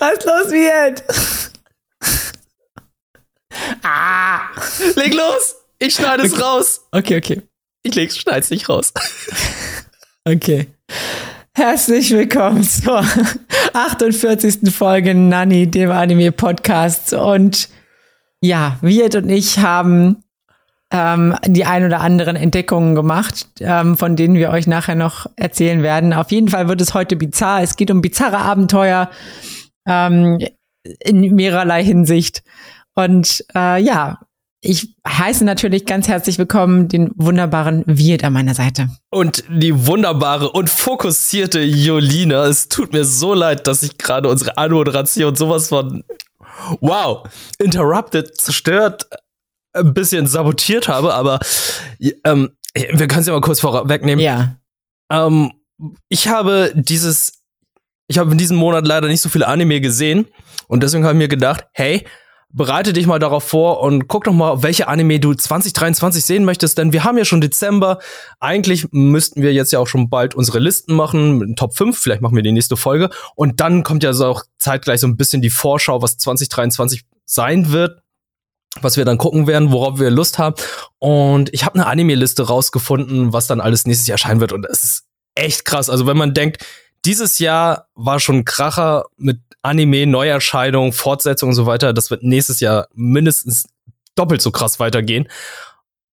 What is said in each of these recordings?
Was los wird? ah! Leg los! Ich schneide es raus. Okay, okay. Ich leg's, schneid's nicht raus. okay. Herzlich willkommen zur 48. Folge Nanny, dem Anime-Podcast. Und ja, Wirt und ich haben ähm, die ein oder anderen Entdeckungen gemacht, ähm, von denen wir euch nachher noch erzählen werden. Auf jeden Fall wird es heute bizarr. Es geht um bizarre Abenteuer ähm, in mehrerlei Hinsicht. Und äh, ja, ich heiße natürlich ganz herzlich willkommen den wunderbaren Wirt an meiner Seite. Und die wunderbare und fokussierte Jolina. Es tut mir so leid, dass ich gerade unsere Anmoderation sowas von wow, interrupted, zerstört, ein bisschen sabotiert habe, aber ähm, wir können es ja mal kurz vorwegnehmen. Ja. Ähm, ich habe dieses, ich habe in diesem Monat leider nicht so viele Anime gesehen und deswegen habe ich mir gedacht, hey, bereite dich mal darauf vor und guck doch mal, welche Anime du 2023 sehen möchtest, denn wir haben ja schon Dezember. Eigentlich müssten wir jetzt ja auch schon bald unsere Listen machen, mit Top 5, vielleicht machen wir die nächste Folge und dann kommt ja so auch zeitgleich so ein bisschen die Vorschau, was 2023 sein wird was wir dann gucken werden, worauf wir Lust haben. Und ich habe eine Anime-Liste rausgefunden, was dann alles nächstes Jahr erscheinen wird. Und es ist echt krass. Also wenn man denkt, dieses Jahr war schon ein Kracher mit Anime, Neuerscheinungen, Fortsetzung und so weiter. Das wird nächstes Jahr mindestens doppelt so krass weitergehen.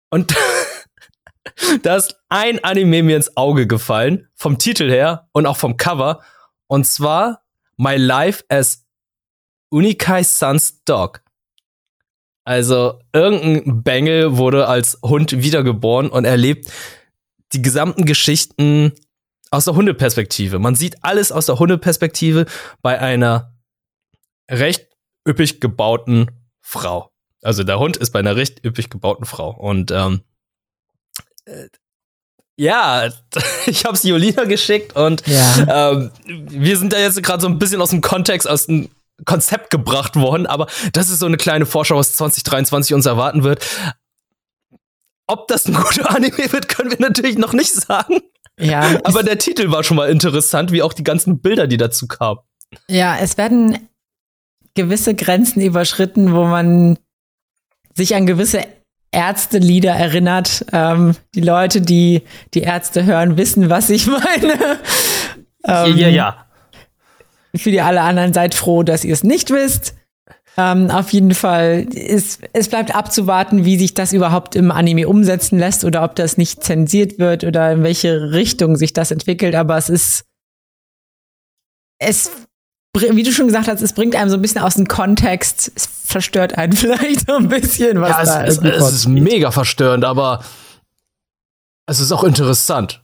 Und da ist ein Anime mir ins Auge gefallen, vom Titel her und auch vom Cover. Und zwar My Life as Unikai Sun's Dog. Also irgendein Bengel wurde als Hund wiedergeboren und erlebt die gesamten Geschichten aus der Hundeperspektive. Man sieht alles aus der Hundeperspektive bei einer recht üppig gebauten Frau. Also der Hund ist bei einer recht üppig gebauten Frau. Und ähm, äh, ja, ich habe es Jolina geschickt und ja. ähm, wir sind da jetzt gerade so ein bisschen aus dem Kontext, aus dem Konzept gebracht worden, aber das ist so eine kleine Vorschau, was 2023 uns erwarten wird. Ob das ein guter Anime wird, können wir natürlich noch nicht sagen. Ja. Aber der Titel war schon mal interessant, wie auch die ganzen Bilder, die dazu kamen. Ja, es werden gewisse Grenzen überschritten, wo man sich an gewisse Ärztelieder erinnert. Ähm, die Leute, die die Ärzte hören, wissen, was ich meine. Ähm, ja, ja. Für die alle anderen seid froh, dass ihr es nicht wisst. Ähm, auf jeden Fall, ist, es bleibt abzuwarten, wie sich das überhaupt im Anime umsetzen lässt oder ob das nicht zensiert wird oder in welche Richtung sich das entwickelt. Aber es ist, es, wie du schon gesagt hast, es bringt einem so ein bisschen aus dem Kontext. Es verstört einen vielleicht so ein bisschen, was ja, da es, es, es ist mega verstörend, aber es ist auch interessant.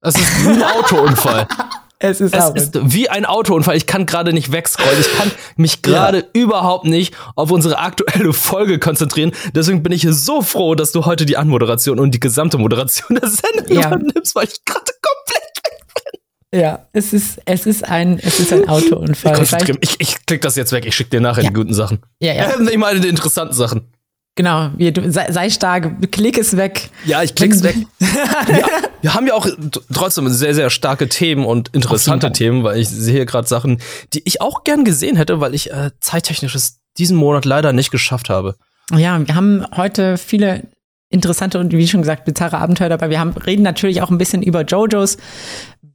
Es ist ein Autounfall. Es ist, es ist wie ein Autounfall. Ich kann gerade nicht wegscrollen. Ich kann mich gerade ja. überhaupt nicht auf unsere aktuelle Folge konzentrieren. Deswegen bin ich so froh, dass du heute die Anmoderation und die gesamte Moderation der Sendung ja. übernimmst, weil ich gerade komplett weg bin. Ja, es ist, es ist ein, es ist ein Autounfall. Ich, ich, ich klick das jetzt weg. Ich schicke dir nachher ja. die guten Sachen. Ja, ja. Ich meine die interessanten Sachen. Genau, du, sei, sei, stark, klick es weg. Ja, ich klick's weg. ja, wir haben ja auch trotzdem sehr, sehr starke Themen und interessante Themen, weil ich sehe gerade Sachen, die ich auch gern gesehen hätte, weil ich äh, zeittechnisches diesen Monat leider nicht geschafft habe. Ja, wir haben heute viele interessante und wie schon gesagt bizarre Abenteuer dabei. Wir haben, reden natürlich auch ein bisschen über JoJo's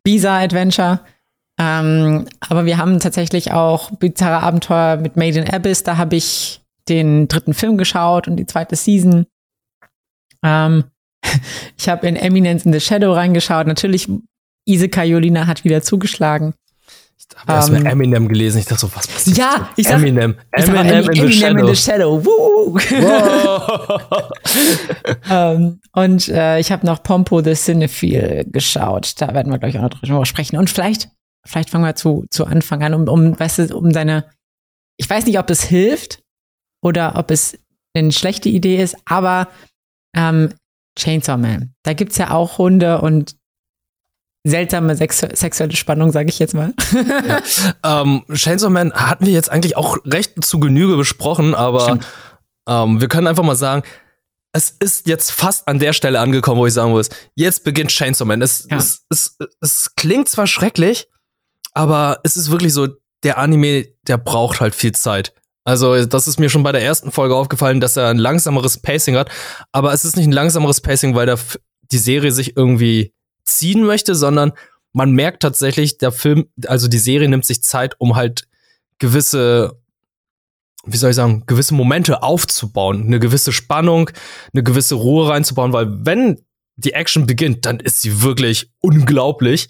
Bizarre Adventure. Ähm, aber wir haben tatsächlich auch bizarre Abenteuer mit Made in Abyss. Da habe ich den dritten Film geschaut und die zweite Season. Ähm, ich habe in Eminence in the Shadow reingeschaut. Natürlich, Iseka Jolina hat wieder zugeschlagen. Ich habe erst mal ähm, Eminem gelesen. Ich dachte so, was passiert? Ja, ich sag, Eminem. Eminem, Eminem, in, the Shadow. in the Shadow. ähm, und äh, ich habe noch Pompo the Cinephile geschaut. Da werden wir, glaube ich, auch noch drüber sprechen. Und vielleicht, vielleicht fangen wir zu, zu Anfang an, um, um, weißt du, um seine. Ich weiß nicht, ob es hilft, oder ob es eine schlechte Idee ist, aber ähm, Chainsaw Man. Da gibt es ja auch Hunde und seltsame sexu sexuelle Spannung, sage ich jetzt mal. ja. ähm, Chainsaw Man hatten wir jetzt eigentlich auch recht zu Genüge besprochen, aber ähm, wir können einfach mal sagen, es ist jetzt fast an der Stelle angekommen, wo ich sagen muss, jetzt beginnt Chainsaw Man. Es, ja. es, es, es klingt zwar schrecklich, aber es ist wirklich so, der Anime, der braucht halt viel Zeit. Also, das ist mir schon bei der ersten Folge aufgefallen, dass er ein langsameres Pacing hat. Aber es ist nicht ein langsameres Pacing, weil der, die Serie sich irgendwie ziehen möchte, sondern man merkt tatsächlich, der Film, also die Serie nimmt sich Zeit, um halt gewisse, wie soll ich sagen, gewisse Momente aufzubauen, eine gewisse Spannung, eine gewisse Ruhe reinzubauen, weil wenn die Action beginnt, dann ist sie wirklich unglaublich.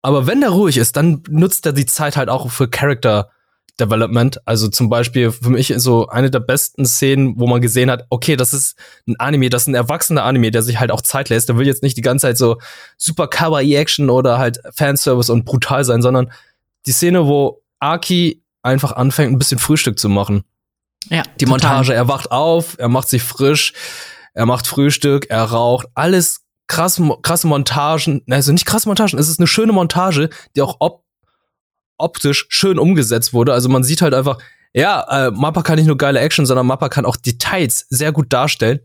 Aber wenn der ruhig ist, dann nutzt er die Zeit halt auch für Character Development. Also zum Beispiel für mich so eine der besten Szenen, wo man gesehen hat, okay, das ist ein Anime, das ist ein erwachsener Anime, der sich halt auch Zeit lässt. Der will jetzt nicht die ganze Zeit so super Kawaii-Action oder halt Fanservice und brutal sein, sondern die Szene, wo Aki einfach anfängt, ein bisschen Frühstück zu machen. Ja. Die total. Montage, er wacht auf, er macht sich frisch, er macht Frühstück, er raucht, alles krass, krasse Montagen, also nicht krasse Montagen, es ist eine schöne Montage, die auch op optisch schön umgesetzt wurde. Also man sieht halt einfach, ja, äh, Mappa kann nicht nur geile Action, sondern Mappa kann auch Details sehr gut darstellen.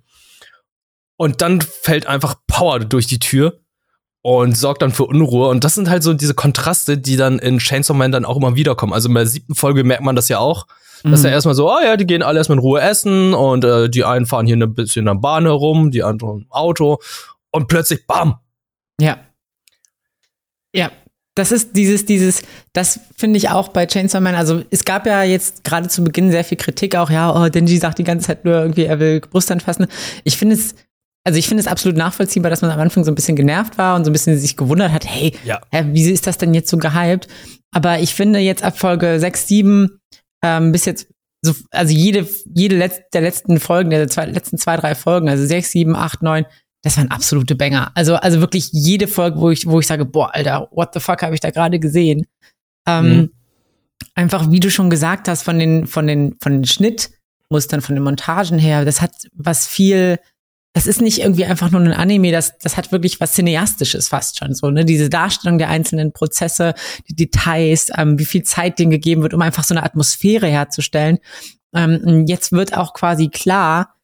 Und dann fällt einfach Power durch die Tür und sorgt dann für Unruhe. Und das sind halt so diese Kontraste, die dann in Chainsaw Man dann auch immer wiederkommen. Also in der siebten Folge merkt man das ja auch, dass Mhm. er erstmal so, oh ja, die gehen alle erstmal in Ruhe essen und äh, die einen fahren hier ein bisschen an der Bahn herum, die anderen im Auto und plötzlich BAM! Ja. Das ist dieses, dieses, das finde ich auch bei Chainsaw Man. Also es gab ja jetzt gerade zu Beginn sehr viel Kritik auch, ja, oh, Denji sagt die ganze Zeit nur irgendwie, er will Brust anfassen. Ich finde es, also ich finde es absolut nachvollziehbar, dass man am Anfang so ein bisschen genervt war und so ein bisschen sich gewundert hat, hey, Ja. hä, wieso ist das denn jetzt so gehypt? Aber ich finde jetzt ab Folge 6, 7 ähm, bis jetzt, so, also jede, jede Letz der letzten Folgen, der zwei, letzten zwei, drei Folgen, also 6, 7, 8, 9, das waren absolute Banger. Also, also wirklich jede Folge, wo ich, wo ich sage, boah, Alter, what the fuck habe ich da gerade gesehen? Ähm, Mhm. Einfach, wie du schon gesagt hast, von den, von den, von den Schnittmustern, von den Montagen her, das hat was viel, das ist nicht irgendwie einfach nur ein Anime, das, das hat wirklich was Cineastisches fast schon so, ne? Diese Darstellung der einzelnen Prozesse, die Details, ähm, wie viel Zeit denen gegeben wird, um einfach so eine Atmosphäre herzustellen. Ähm, jetzt wird auch quasi klar,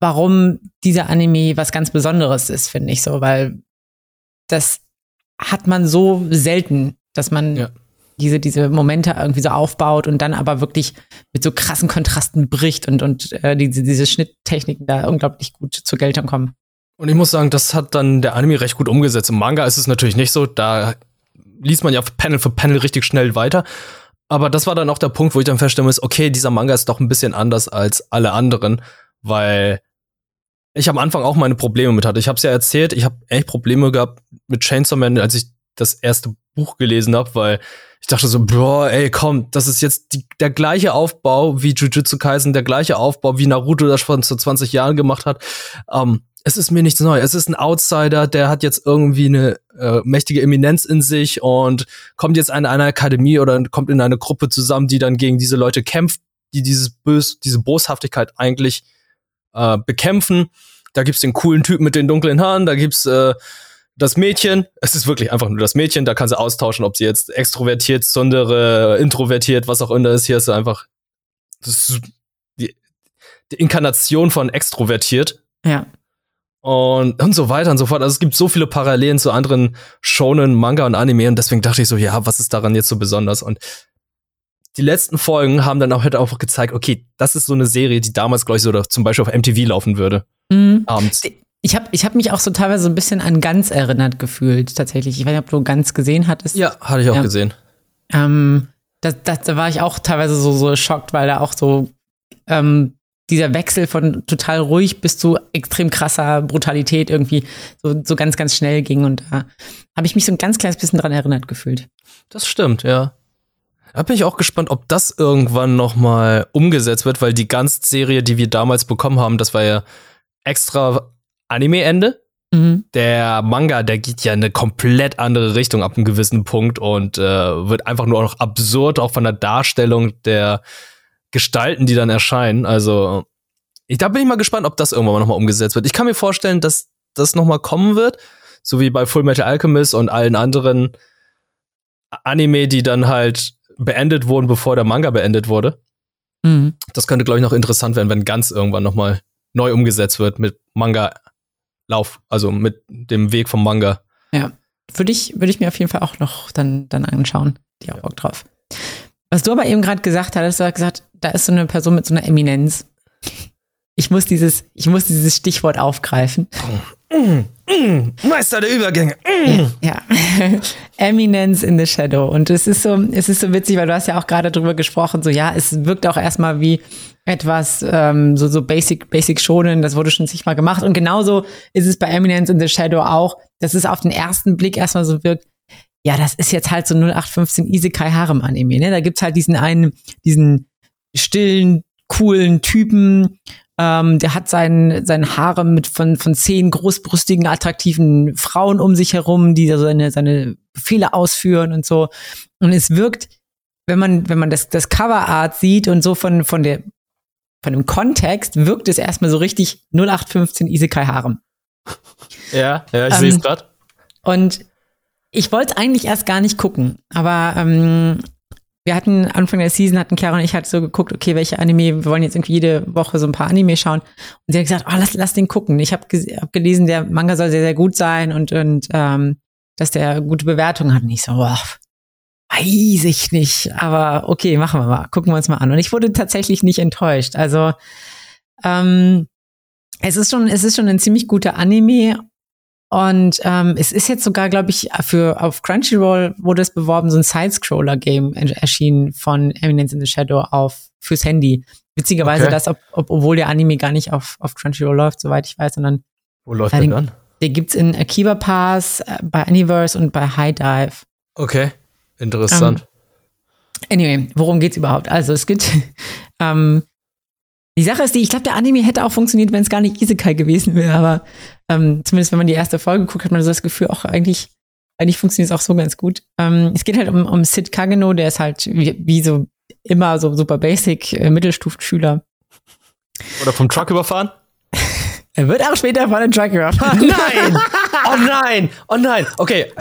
warum dieser Anime was ganz Besonderes ist, finde ich so, weil das hat man so selten, dass man Ja. diese, diese Momente irgendwie so aufbaut und dann aber wirklich mit so krassen Kontrasten bricht und, und äh, diese, diese Schnitttechniken da unglaublich gut zur Geltung kommen. Und ich muss sagen, das hat dann der Anime recht gut umgesetzt. Im Manga ist es natürlich nicht so. Da liest man ja Panel für Panel richtig schnell weiter. Aber das war dann auch der Punkt, wo ich dann feststellen muss, okay, dieser Manga ist doch ein bisschen anders als alle anderen, weil ich am Anfang auch meine Probleme mit hatte. Ich habe es ja erzählt, ich habe echt Probleme gehabt mit Chainsaw Man, als ich das erste Buch gelesen habe, weil ich dachte so, boah, ey, komm, das ist jetzt die, der gleiche Aufbau wie Jujutsu Kaisen, der gleiche Aufbau wie Naruto das schon vor 20 Jahren gemacht hat. Ähm, es ist mir nichts Neues. Es ist ein Outsider, der hat jetzt irgendwie eine äh, mächtige Eminenz in sich und kommt jetzt in eine Akademie oder kommt in eine Gruppe zusammen, die dann gegen diese Leute kämpft, die dieses Bös, diese Boshaftigkeit eigentlich äh, bekämpfen. Da gibt's den coolen Typen mit den dunklen Haaren, da gibt's äh, das Mädchen. Es ist wirklich einfach nur das Mädchen. Da kann sie austauschen, ob sie jetzt extrovertiert, sondere, introvertiert, was auch immer ist. Hier ist sie einfach das die, die Inkarnation von extrovertiert Ja. und, und so weiter und so fort. Also es gibt so viele Parallelen zu anderen Shonen, Manga und Anime und deswegen dachte ich so, ja, was ist daran jetzt so besonders? Und die letzten Folgen haben dann auch halt auch gezeigt, okay, das ist so eine Serie, die damals, glaube ich, so zum Beispiel auf MTV laufen würde. Mhm. Abends. Ich habe ich hab mich auch so teilweise so ein bisschen an Ganz erinnert gefühlt, tatsächlich. Ich weiß nicht, ob du Ganz gesehen hattest. Ja, hatte ich auch Ja. gesehen. Ähm, das, das, da war ich auch teilweise so, so schockt, weil da auch so ähm, dieser Wechsel von total ruhig bis zu extrem krasser Brutalität irgendwie so, so ganz, ganz schnell ging. Und da habe ich mich so ein ganz kleines bisschen dran erinnert gefühlt. Das stimmt, ja. Da bin ich auch gespannt, ob das irgendwann noch mal umgesetzt wird, weil die Ganz-Serie, die wir damals bekommen haben, das war ja extra Anime-Ende. Mhm. Der Manga, der geht ja in eine komplett andere Richtung ab einem gewissen Punkt und äh, wird einfach nur noch absurd, auch von der Darstellung der Gestalten, die dann erscheinen. Also, ich, da bin ich mal gespannt, ob das irgendwann mal nochmal umgesetzt wird. Ich kann mir vorstellen, dass das nochmal kommen wird, so wie bei Full Metal Alchemist und allen anderen Anime, die dann halt beendet wurden, bevor der Manga beendet wurde. Mhm. Das könnte, glaube ich, noch interessant werden, wenn ganz irgendwann nochmal neu umgesetzt wird mit Manga-Lauf, also mit dem Weg vom Manga. Ja. Würde ich, würde ich mir auf jeden Fall auch noch dann, dann anschauen. Die auch Bock drauf. Was du aber eben gerade gesagt hattest, du hast gesagt, da ist so eine Person mit so einer Eminenz. Ich muss dieses, ich muss dieses Stichwort aufgreifen. Meister der Übergänge. Ja. Eminence in the Shadow. Und es ist so, es ist so witzig, weil du hast ja auch gerade drüber gesprochen, so ja, es wirkt auch erstmal wie etwas ähm, so, so basic, basic schonen, das wurde schon zigmal gemacht. Und genauso ist es bei Eminence in the Shadow auch, dass es auf den ersten Blick erstmal so wirkt, ja, das ist jetzt halt so 0815 Isekai Harem Anime, ne? Da gibt's halt diesen einen, diesen stillen, coolen Typen, ähm, der hat sein, sein Haare mit von, von zehn großbrüstigen, attraktiven Frauen um sich herum, die seine, seine Befehle ausführen und so. Und es wirkt, wenn man, wenn man das, das Coverart sieht und so von, von der, von dem Kontext, wirkt es erstmal so richtig 0815 Isekai Harem. Ja, ja, ich ähm, sehe es gerade. Und ich wollte eigentlich erst gar nicht gucken, aber ähm, wir hatten Anfang der Season, hatten Chiara und ich halt so geguckt, okay, welche Anime, wir wollen jetzt irgendwie jede Woche so ein paar Anime schauen. Und sie hat gesagt, oh, lass, lass den gucken. Ich habe hab gelesen, der Manga soll sehr, sehr gut sein und, und ähm, dass der gute Bewertungen hat. Und ich so, boah, weiß ich nicht. Aber okay, machen wir mal. Gucken wir uns mal an. Und ich wurde tatsächlich nicht enttäuscht. Also, ähm, es ist schon, es ist schon ein ziemlich guter Anime und ähm, es ist jetzt sogar, glaube ich, für auf Crunchyroll wurde es beworben, so ein Side-Scroller-Game erschienen von Eminence in the Shadow auf fürs Handy. Witzigerweise okay. das, ob, ob, obwohl der Anime gar nicht auf, auf Crunchyroll läuft, soweit ich weiß, sondern wo läuft äh, der dann? Der gibt's in Akiba Pass, äh, bei Universe und bei High Dive. Okay, interessant. Ähm, anyway, worum geht's überhaupt? Also es gibt ähm, die Sache ist die, ich glaube, der Anime hätte auch funktioniert, wenn es gar nicht Isekai gewesen wäre, aber ähm, zumindest wenn man die erste Folge guckt, hat man so das Gefühl, auch eigentlich, eigentlich funktioniert es auch so ganz gut. Ähm, es geht halt um, um Sid Kageno, der ist halt wie, wie so immer so super basic äh, Mittelstufenschüler. Oder vom Truck überfahren? er wird auch später von einem Truck überfahren. nein! Oh nein! Oh nein! Okay.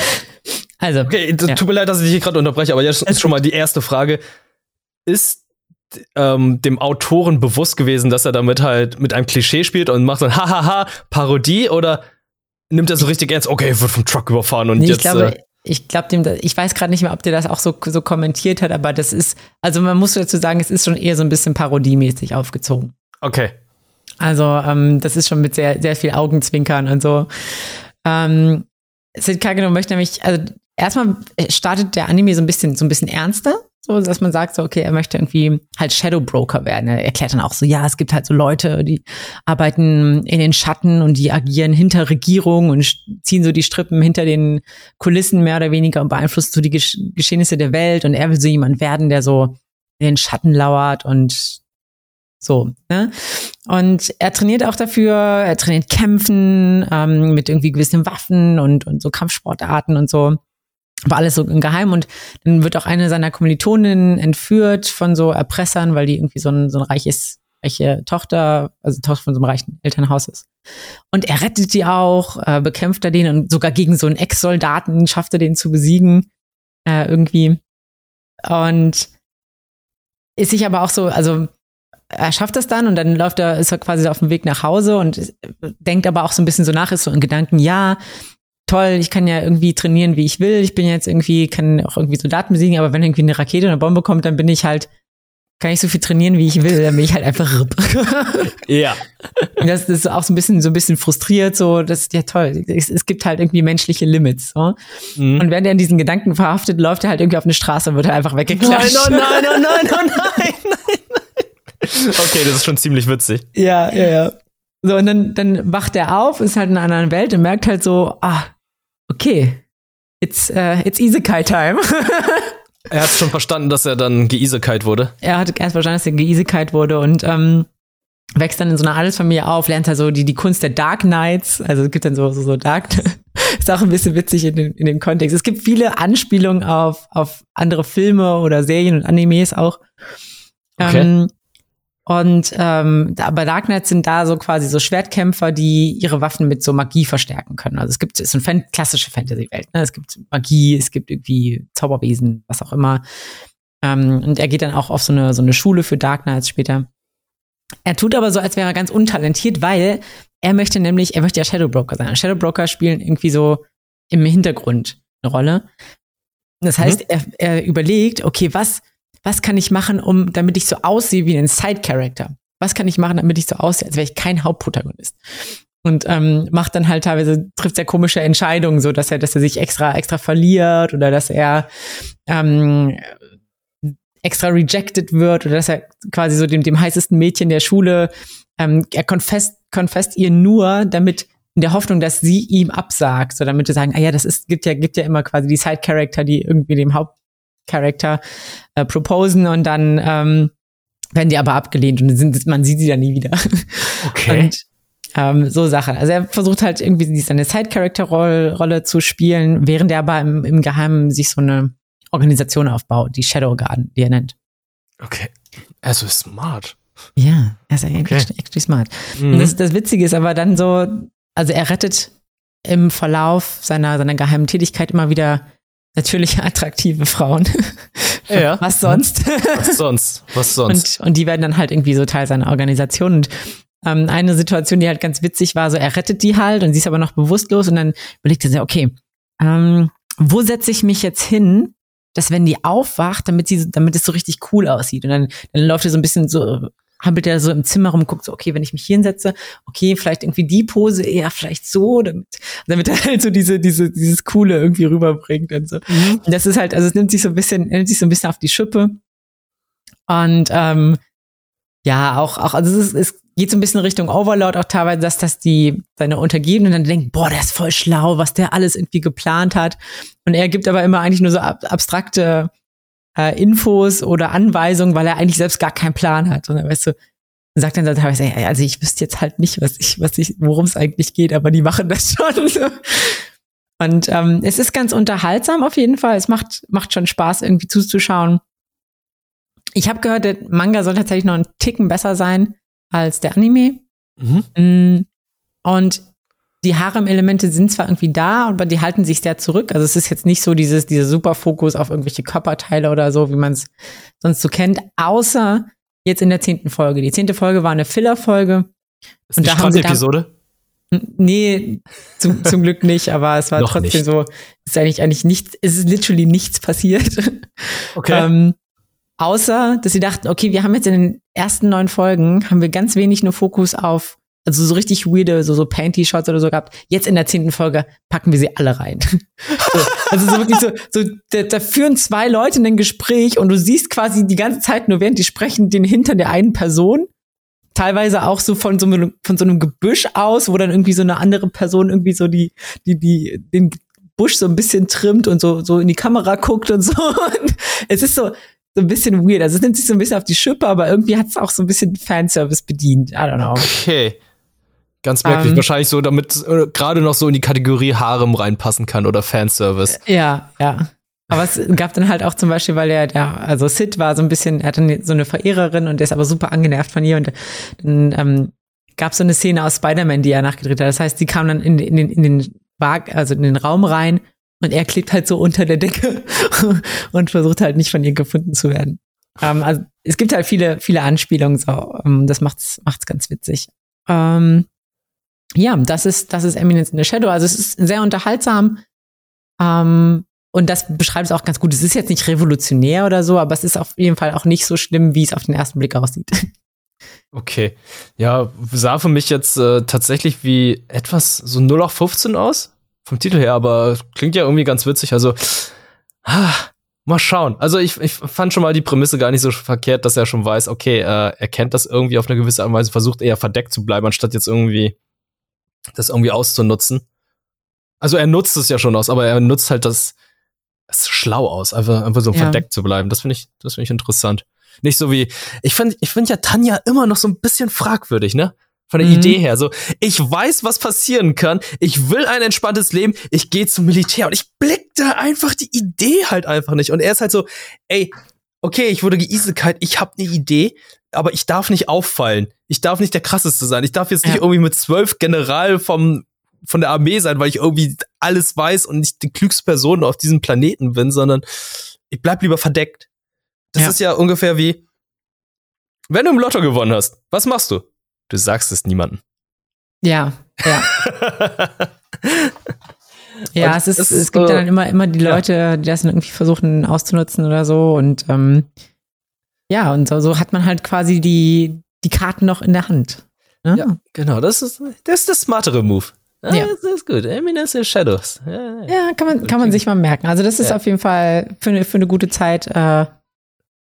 Also. Okay, ja. tut mir leid, dass ich dich gerade unterbreche, aber jetzt ist schon mal die erste Frage. Ist ähm, dem Autoren bewusst gewesen, dass er damit halt mit einem Klischee spielt und macht so ein Hahaha Parodie oder nimmt er so richtig ernst, okay, wird vom Truck überfahren und nee, jetzt. Ich glaube, äh, ich glaube dem, ich weiß gerade nicht mehr, ob der das auch so, so kommentiert hat, aber das ist, also man muss dazu sagen, es ist schon eher so ein bisschen parodiemäßig aufgezogen. Okay. Also, ähm, das ist schon mit sehr, sehr viel Augenzwinkern und so. Ähm, Sid Kageno möchte nämlich, also erstmal startet der Anime so ein bisschen, so ein bisschen ernster. So, dass man sagt, so, okay, er möchte irgendwie halt Shadow Broker werden. Er erklärt dann auch so, ja, es gibt halt so Leute, die arbeiten in den Schatten und die agieren hinter Regierungen und ziehen so die Strippen hinter den Kulissen mehr oder weniger und beeinflussen so die Gesch Geschehnisse der Welt. Und er will so jemand werden, der so in den Schatten lauert und so, ne? Und er trainiert auch dafür, er trainiert Kämpfen ähm, mit irgendwie gewissen Waffen und, und so Kampfsportarten und so war alles so im Geheim und dann wird auch eine seiner Kommilitoninnen entführt von so Erpressern, weil die irgendwie so ein, so ein reiches, reiche Tochter, also Tochter von so einem reichen Elternhaus ist. Und er rettet die auch, äh, bekämpft er den und sogar gegen so einen Ex-Soldaten schafft er den zu besiegen, äh, irgendwie. Und ist sich aber auch so, also er schafft das dann und dann läuft er, ist er quasi auf dem Weg nach Hause und denkt aber auch so ein bisschen so nach, ist so in Gedanken, ja, toll, ich kann ja irgendwie trainieren, wie ich will. Ich bin jetzt irgendwie, kann auch irgendwie Soldaten besiegen, aber wenn irgendwie eine Rakete oder eine Bombe kommt, dann bin ich halt, kann ich so viel trainieren, wie ich will, dann bin ich halt einfach RIP. ja. Und das, ist auch so ein bisschen, so ein bisschen frustriert, so, das ist ja toll. Es, es gibt halt irgendwie menschliche Limits, so. Mhm. Und wenn er in diesen Gedanken verhaftet, läuft er halt irgendwie auf eine Straße und wird halt einfach weggeklatscht. Nein, oh nein, oh nein, oh nein, nein, nein. Okay, das ist schon ziemlich witzig. Ja, ja, ja. So, und dann, dann wacht er auf, ist halt in einer anderen Welt und merkt halt so, ah, okay, it's, uh, it's Isekai-Time. er hat schon verstanden, dass er dann geisekait wurde. Er hat erst verstanden, dass er geisekait wurde und ähm, wächst dann in so einer Adelsfamilie auf, lernt halt so die, die Kunst der Dark Knights, also es gibt dann so, so, so Dark, ist auch ein bisschen witzig in, dem, in dem Kontext. Es gibt viele Anspielungen auf, auf andere Filme oder Serien und Animes auch. Okay. Ähm, und ähm, bei Dark Knight sind da so quasi so Schwertkämpfer, die ihre Waffen mit so Magie verstärken können. Also es gibt es ist eine Fan klassische Fantasy-Welt. Ne? Es gibt Magie, es gibt irgendwie Zauberwesen, was auch immer. Ähm, und er geht dann auch auf so eine so eine Schule für Dark Knights später. Er tut aber so, als wäre er ganz untalentiert, weil er möchte nämlich, er möchte ja Shadow Broker sein. Shadow Broker spielen irgendwie so im Hintergrund eine Rolle. Das heißt, mhm. er, er überlegt, okay, was, was kann ich machen, um, damit ich so aussehe wie ein Side-Character? Was kann ich machen, damit ich so aussehe, als wäre ich kein Hauptprotagonist? Und ähm, macht dann halt teilweise, trifft sehr komische Entscheidungen, so dass er, dass er sich extra, extra verliert oder dass er ähm, extra rejected wird oder dass er quasi so dem, dem heißesten Mädchen der Schule, ähm, er confesst, confesst ihr nur, damit in der Hoffnung, dass sie ihm absagt, so damit sie sagen, ah ja, das ist, gibt ja, gibt ja immer quasi die Side-Character, die irgendwie dem Hauptcharakter äh, proposen und dann ähm, werden die aber abgelehnt und sind, man sieht sie dann nie wieder. Okay. Und ähm, so Sachen. Also er versucht halt irgendwie seine Side-Character-Rolle zu spielen, während er aber im, im Geheimen sich so eine Organisation aufbaut, die Shadow Garden, die er nennt. Okay. Also smart. Ja, er ist eigentlich okay. echt smart. Mhm. Und das, das Witzige ist aber dann so, also er rettet im Verlauf seiner, seiner geheimen Tätigkeit immer wieder natürlich attraktive Frauen. Ja. Was sonst? Was sonst? Was sonst? Und, und die werden dann halt irgendwie so Teil seiner Organisation. Und ähm, eine Situation, die halt ganz witzig war, so er rettet die halt und sie ist aber noch bewusstlos und dann überlegt er sich, okay, ähm, wo setze ich mich jetzt hin, dass wenn die aufwacht, damit sie, damit es so richtig cool aussieht. Und dann, dann läuft er so ein bisschen so hampelt er so im Zimmer rum, guckt so, okay, wenn ich mich hier hinsetze, okay, vielleicht irgendwie die Pose eher vielleicht so, damit, damit er halt so diese, diese, dieses Coole irgendwie rüberbringt und so. Mhm. Und das ist halt, also es nimmt sich so ein bisschen, nimmt sich so ein bisschen auf die Schippe. Und ähm, ja, auch, auch, also es, ist, es geht so ein bisschen Richtung Overload auch teilweise, dass das die seine Untergebenen dann denken, boah, der ist voll schlau, was der alles irgendwie geplant hat. Und er gibt aber immer eigentlich nur so ab, abstrakte äh, Infos oder Anweisungen, weil er eigentlich selbst gar keinen Plan hat. Und weißt du, sagt dann teilweise, ey, also ich wüsste jetzt halt nicht, was ich, was ich, worum es eigentlich geht, aber die machen das schon. Und ähm, es ist ganz unterhaltsam auf jeden Fall. Es macht, macht schon Spaß, irgendwie zuzuschauen. Ich habe gehört, der Manga soll tatsächlich noch einen Ticken besser sein als der Anime. Mhm. Mm, und die Harem-Elemente sind zwar irgendwie da, aber die halten sich sehr zurück. Also es ist jetzt nicht so dieses, dieser super Fokus auf irgendwelche Körperteile oder so, wie man es sonst so kennt, außer jetzt in der zehnten Folge. Die zehnte Folge war eine Filler-Folge. Ist und da haben sie Episode? Nee, zum, zum Glück nicht, aber es war trotzdem nicht. so, es ist eigentlich eigentlich nichts, es ist literally nichts passiert. Okay. ähm, außer, dass sie dachten, okay, wir haben jetzt in den ersten neun Folgen, haben wir ganz wenig nur Fokus auf also so richtig weirde, so, so Panty-Shots oder so gehabt. Jetzt in der zehnten Folge packen wir sie alle rein. so, also so wirklich so, so da, da führen zwei Leute in ein Gespräch und du siehst quasi die ganze Zeit nur, während die sprechen, den Hintern der einen Person. Teilweise auch so von so, einem, von so einem Gebüsch aus, wo dann irgendwie so eine andere Person irgendwie so die, die, die, den Busch so ein bisschen trimmt und so, so in die Kamera guckt und so. Und es ist so, so ein bisschen weird. Also es nimmt sich so ein bisschen auf die Schippe, aber irgendwie hat es auch so ein bisschen Fanservice bedient. I don't know. Okay. Ganz merkwürdig, ähm, wahrscheinlich so, damit äh, gerade noch so in die Kategorie Harem reinpassen kann oder Fanservice. Ja, ja. Aber es gab dann halt auch zum Beispiel, weil er, der, also Sid war so ein bisschen, er hat dann so eine Verehrerin und der ist aber super angenervt von ihr und dann ähm, gab es so eine Szene aus Spider-Man, die er nachgedreht hat. Das heißt, sie kam dann in, in, den, in den Wag, also in den Raum rein und er klebt halt so unter der Decke und versucht halt nicht von ihr gefunden zu werden. Ähm, also es gibt halt viele, viele Anspielungen, so, ähm, das macht's, macht's ganz witzig. Ähm, ja, das ist, das ist Eminence in the Shadow. Also es ist sehr unterhaltsam. Ähm, und das beschreibt es auch ganz gut. Es ist jetzt nicht revolutionär oder so, aber es ist auf jeden Fall auch nicht so schlimm, wie es auf den ersten Blick aussieht. Okay. Ja, sah für mich jetzt äh, tatsächlich wie etwas so 0 auf 15 aus. Vom Titel her, aber klingt ja irgendwie ganz witzig. Also, ah, mal schauen. Also, ich, ich fand schon mal die Prämisse gar nicht so verkehrt, dass er schon weiß, okay, äh, er kennt das irgendwie auf eine gewisse Art und Weise, versucht eher verdeckt zu bleiben, anstatt jetzt irgendwie das irgendwie auszunutzen. Also er nutzt es ja schon aus, aber er nutzt halt das, das schlau aus, einfach, einfach so ja. verdeckt zu bleiben. Das finde ich, das finde ich interessant. Nicht so wie, ich finde, ich finde ja Tanja immer noch so ein bisschen fragwürdig, ne? Von der mhm. Idee her. So, ich weiß, was passieren kann. Ich will ein entspanntes Leben. Ich gehe zum Militär und ich blick da einfach die Idee halt einfach nicht. Und er ist halt so, ey, okay, ich wurde geiselkeit, ich habe eine Idee aber ich darf nicht auffallen. Ich darf nicht der krasseste sein. Ich darf jetzt nicht ja. irgendwie mit zwölf General vom von der Armee sein, weil ich irgendwie alles weiß und nicht die klügste Person auf diesem Planeten bin, sondern ich bleib lieber verdeckt. Das ja. ist ja ungefähr wie, wenn du im Lotto gewonnen hast, was machst du? Du sagst es niemandem. Ja, ja. Ja, es, ist, es, es gibt äh, dann immer, immer die Leute, ja. die das dann irgendwie versuchen auszunutzen oder so. Und ähm, ja, und so, so hat man halt quasi die, die Karten noch in der Hand. Ne? Ja, genau. Das ist, das ist der smartere Move. Ah, ja. Das ist gut. Eminence Shadows. Ja, ja, kann, man, kann man sich mal merken. Also, das ist ja. auf jeden Fall für eine, für eine gute Zeit, äh,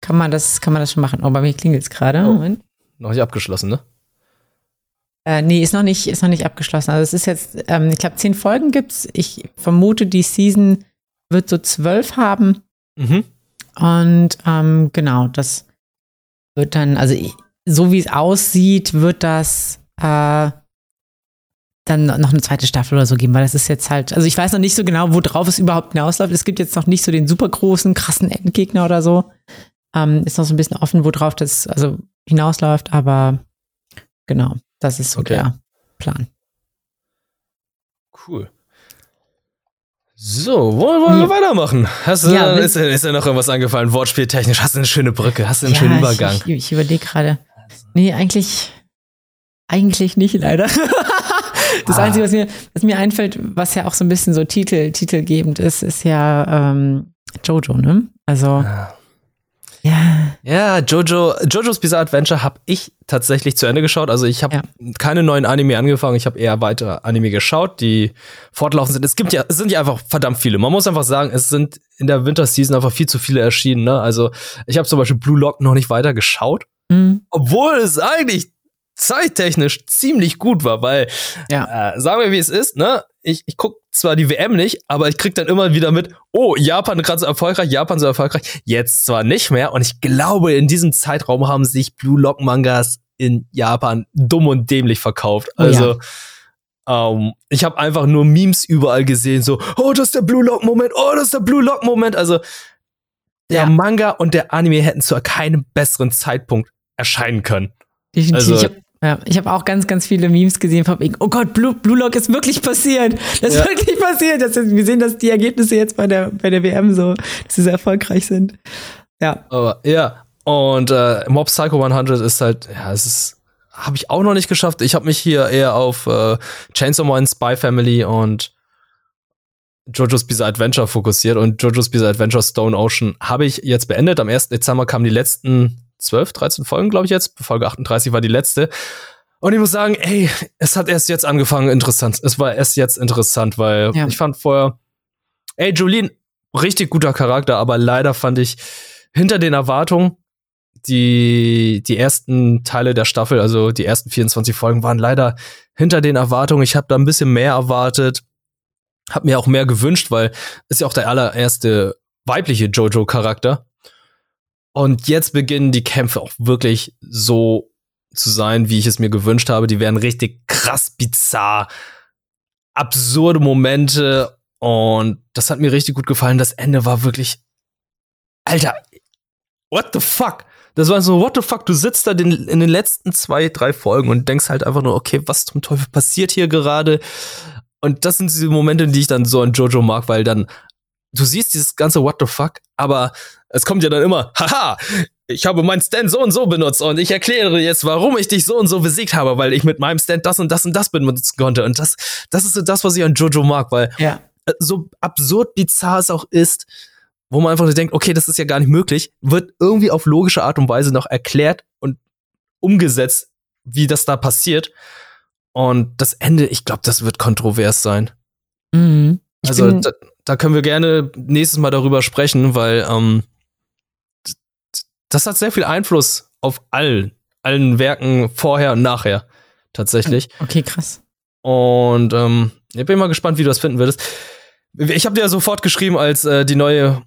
kann, man das, kann man das schon machen. Oh, bei mir klingelt es gerade. Oh. Noch nicht abgeschlossen, ne? Äh, nee, ist noch nicht, ist noch nicht abgeschlossen. Also es ist jetzt, ähm, ich glaube, zehn Folgen gibt's. Ich vermute, die Season wird so zwölf haben. Mhm. Und ähm, genau, das wird dann, also so wie es aussieht, wird das äh, dann noch eine zweite Staffel oder so geben, weil das ist jetzt halt, also ich weiß noch nicht so genau, worauf es überhaupt hinausläuft. Es gibt jetzt noch nicht so den super großen, krassen Endgegner oder so. Ähm, ist noch so ein bisschen offen, worauf das also hinausläuft, aber genau, das ist so okay. der Plan. Cool. So, wollen, wollen wir weitermachen? Hast du, ja, ist, ist dir noch irgendwas angefallen, wortspieltechnisch? Hast du eine schöne Brücke? Hast du einen ja, schönen Übergang? Ich, ich, ich überlege gerade. Nee, eigentlich, eigentlich nicht, leider. Das ah. Einzige, was mir, was mir einfällt, was ja auch so ein bisschen so Titel, titelgebend ist, ist ja ähm, Jojo, ne? Also. Ja. Ja. Ja, Jojo, Jojo's Bizarre Adventure habe ich tatsächlich zu Ende geschaut. Also ich habe ja. keine neuen Anime angefangen, ich habe eher weitere Anime geschaut, die fortlaufen sind. Es gibt ja, es sind ja einfach verdammt viele. Man muss einfach sagen, es sind in der Winterseason einfach viel zu viele erschienen. Ne? Also ich habe zum Beispiel Blue Lock noch nicht weiter geschaut, mhm. obwohl es eigentlich zeittechnisch ziemlich gut war, weil, ja. äh, sagen wir wie es ist, ne? Ich, ich guck zwar die WM nicht, aber ich krieg dann immer wieder mit, oh, Japan gerade so erfolgreich, Japan so erfolgreich, jetzt zwar nicht mehr. Und ich glaube, in diesem Zeitraum haben sich Blue Lock Mangas in Japan dumm und dämlich verkauft. Also, oh, ja. ähm, ich habe einfach nur Memes überall gesehen, so, oh, das ist der Blue Lock Moment, oh, das ist der Blue Lock Moment. Also, der ja. Manga und der Anime hätten zu keinem besseren Zeitpunkt erscheinen können. Definitiv. Also, ich habe ja, ich habe auch ganz, ganz viele Memes gesehen von wegen, oh Gott, Blue, Blue Lock ist wirklich passiert. Das ist ja. wirklich passiert. Das ist, wir sehen, dass die Ergebnisse jetzt bei der, bei der WM so, dass sie sehr erfolgreich sind. Ja. Aber ja, und äh, Mob Psycho 100 ist halt, ja, es ist, habe ich auch noch nicht geschafft. Ich habe mich hier eher auf äh, Chainsaw Man, Spy Family und JoJo's Bizarre Adventure fokussiert und JoJo's Bizarre Adventure Stone Ocean habe ich jetzt beendet. Am 1. Dezember kamen die letzten 12, 13 Folgen, glaube ich jetzt. Folge 38 war die letzte. Und ich muss sagen, ey, es hat erst jetzt angefangen interessant. Es war erst jetzt interessant, weil ja. ich fand vorher, ey, Jolene, richtig guter Charakter, aber leider fand ich hinter den Erwartungen, die, die ersten Teile der Staffel, also die ersten 24 Folgen waren leider hinter den Erwartungen. Ich habe da ein bisschen mehr erwartet, habe mir auch mehr gewünscht, weil ist ja auch der allererste weibliche Jojo-Charakter. Und jetzt beginnen die Kämpfe auch wirklich so zu sein, wie ich es mir gewünscht habe. Die werden richtig krass bizarr, absurde Momente. Und das hat mir richtig gut gefallen. Das Ende war wirklich, Alter, what the fuck? Das war so, what the fuck? Du sitzt da den, in den letzten zwei, drei Folgen und denkst halt einfach nur, okay, was zum Teufel passiert hier gerade? Und das sind diese Momente, die ich dann so an Jojo mag, weil dann du siehst dieses ganze What the fuck, aber es kommt ja dann immer, haha, ich habe meinen Stand so und so benutzt und ich erkläre jetzt, warum ich dich so und so besiegt habe, weil ich mit meinem Stand das und das und das benutzen konnte. Und das, das ist so das, was ich an Jojo mag, weil ja. Äh, so absurd bizarr es auch ist, wo man einfach denkt, okay, das ist ja gar nicht möglich, wird irgendwie auf logische Art und Weise noch erklärt und umgesetzt, wie das da passiert. Und das Ende, ich glaube, das wird kontrovers sein. Mhm. also, da, da können wir gerne nächstes Mal darüber sprechen, weil ähm, das hat sehr viel Einfluss auf allen, allen Werken vorher und nachher. Tatsächlich. Okay, krass. Und ähm, ich bin mal gespannt, wie du das finden würdest. Ich habe dir ja sofort geschrieben, als äh, die neue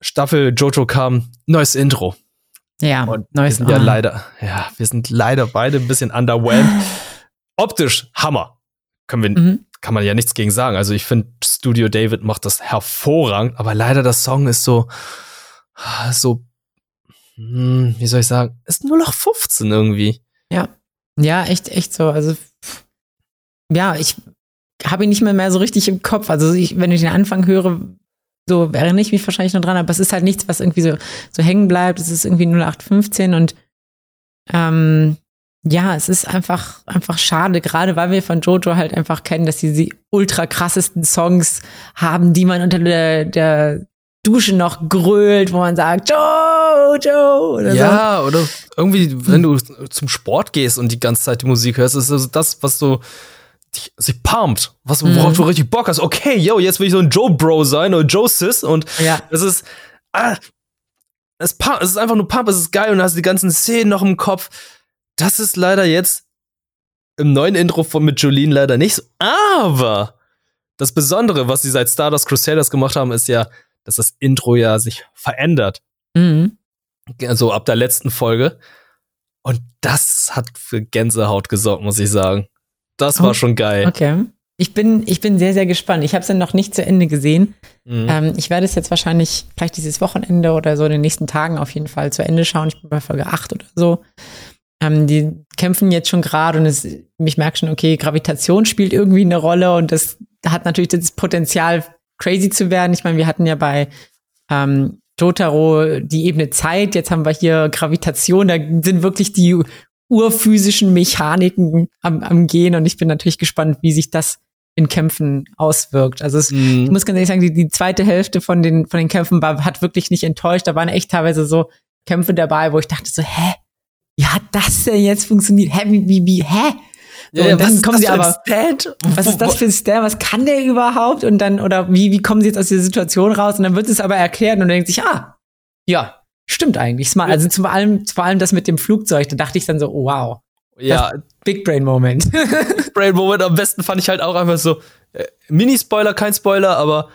Staffel Jojo kam, neues Intro. Ja, und neues sind ja leider, ja, wir sind leider beide ein bisschen underwhelmed. Optisch Hammer. Können wir, mhm kann man ja nichts gegen sagen. Also ich finde, Studio David macht das hervorragend, aber leider das Song ist so, so, hm, wie soll ich sagen, ist nur noch 15 irgendwie. Ja. Ja, echt, echt so. Also, ja, ich habe ihn nicht mehr, mehr so richtig im Kopf. Also, ich, wenn ich den Anfang höre, so erinnere ich mich wahrscheinlich noch dran, aber es ist halt nichts, was irgendwie so, so hängen bleibt. Es ist irgendwie 0815 und ähm, ja, es ist einfach, einfach schade, gerade weil wir von Jojo halt einfach kennen, dass sie die ultra krassesten Songs haben, die man unter der, der Dusche noch grölt, wo man sagt, Jojo oder ja, so. oder irgendwie, wenn du zum Sport gehst und die ganze Zeit die Musik hörst, ist also das, was so dich, sich pumpt, was, worauf mhm. du richtig Bock hast. Okay, yo, jetzt will ich so ein Joe-Bro sein oder Joe-Sis und ja. das ist, ah, es, es ist einfach nur Pump, es ist geil und du hast die ganzen Szenen noch im Kopf das ist leider jetzt im neuen Intro von mit Jolene leider nicht so. Aber das Besondere, was sie seit Stardust Crusaders gemacht haben, ist ja, dass das Intro ja sich verändert. Mhm. Also ab der letzten Folge. Und das hat für Gänsehaut gesorgt, muss ich sagen. Das war oh, schon geil. Okay. Ich bin, ich bin sehr, sehr gespannt. Ich habe es ja noch nicht zu Ende gesehen. Mhm. Ähm, ich werde es jetzt wahrscheinlich vielleicht dieses Wochenende oder so in den nächsten Tagen auf jeden Fall zu Ende schauen. Ich bin bei Folge 8 oder so. Ähm, die kämpfen jetzt schon gerade und es, ich merke schon, okay, Gravitation spielt irgendwie eine Rolle und das hat natürlich das Potenzial, crazy zu werden. Ich meine, wir hatten ja bei ähm, Jotaro die Ebene Zeit, jetzt haben wir hier Gravitation, da sind wirklich die urphysischen Mechaniken am, am Gehen und ich bin natürlich gespannt, wie sich das in Kämpfen auswirkt. Also es, mhm. ich muss ganz ehrlich sagen, die, die zweite Hälfte von den, von den Kämpfen war, hat wirklich nicht enttäuscht. Da waren echt teilweise so Kämpfe dabei, wo ich dachte so, hä, wie hat das denn jetzt funktioniert? Hä, wie, wie, wie hä? So, ja, und dann kommen sie aber, was ist das für ein Stand? Was kann der überhaupt? Und dann, oder wie, wie kommen sie jetzt aus dieser Situation raus? Und dann wird es aber erklärt und dann denkt sich, ah, ja, stimmt eigentlich. Smart. Also vor allem, vor allem das mit dem Flugzeug, da dachte ich dann so, oh, wow. Ja. Big Brain Moment. Big Brain Moment. Am besten fand ich halt auch einfach so, äh, Mini-Spoiler, kein Spoiler, aber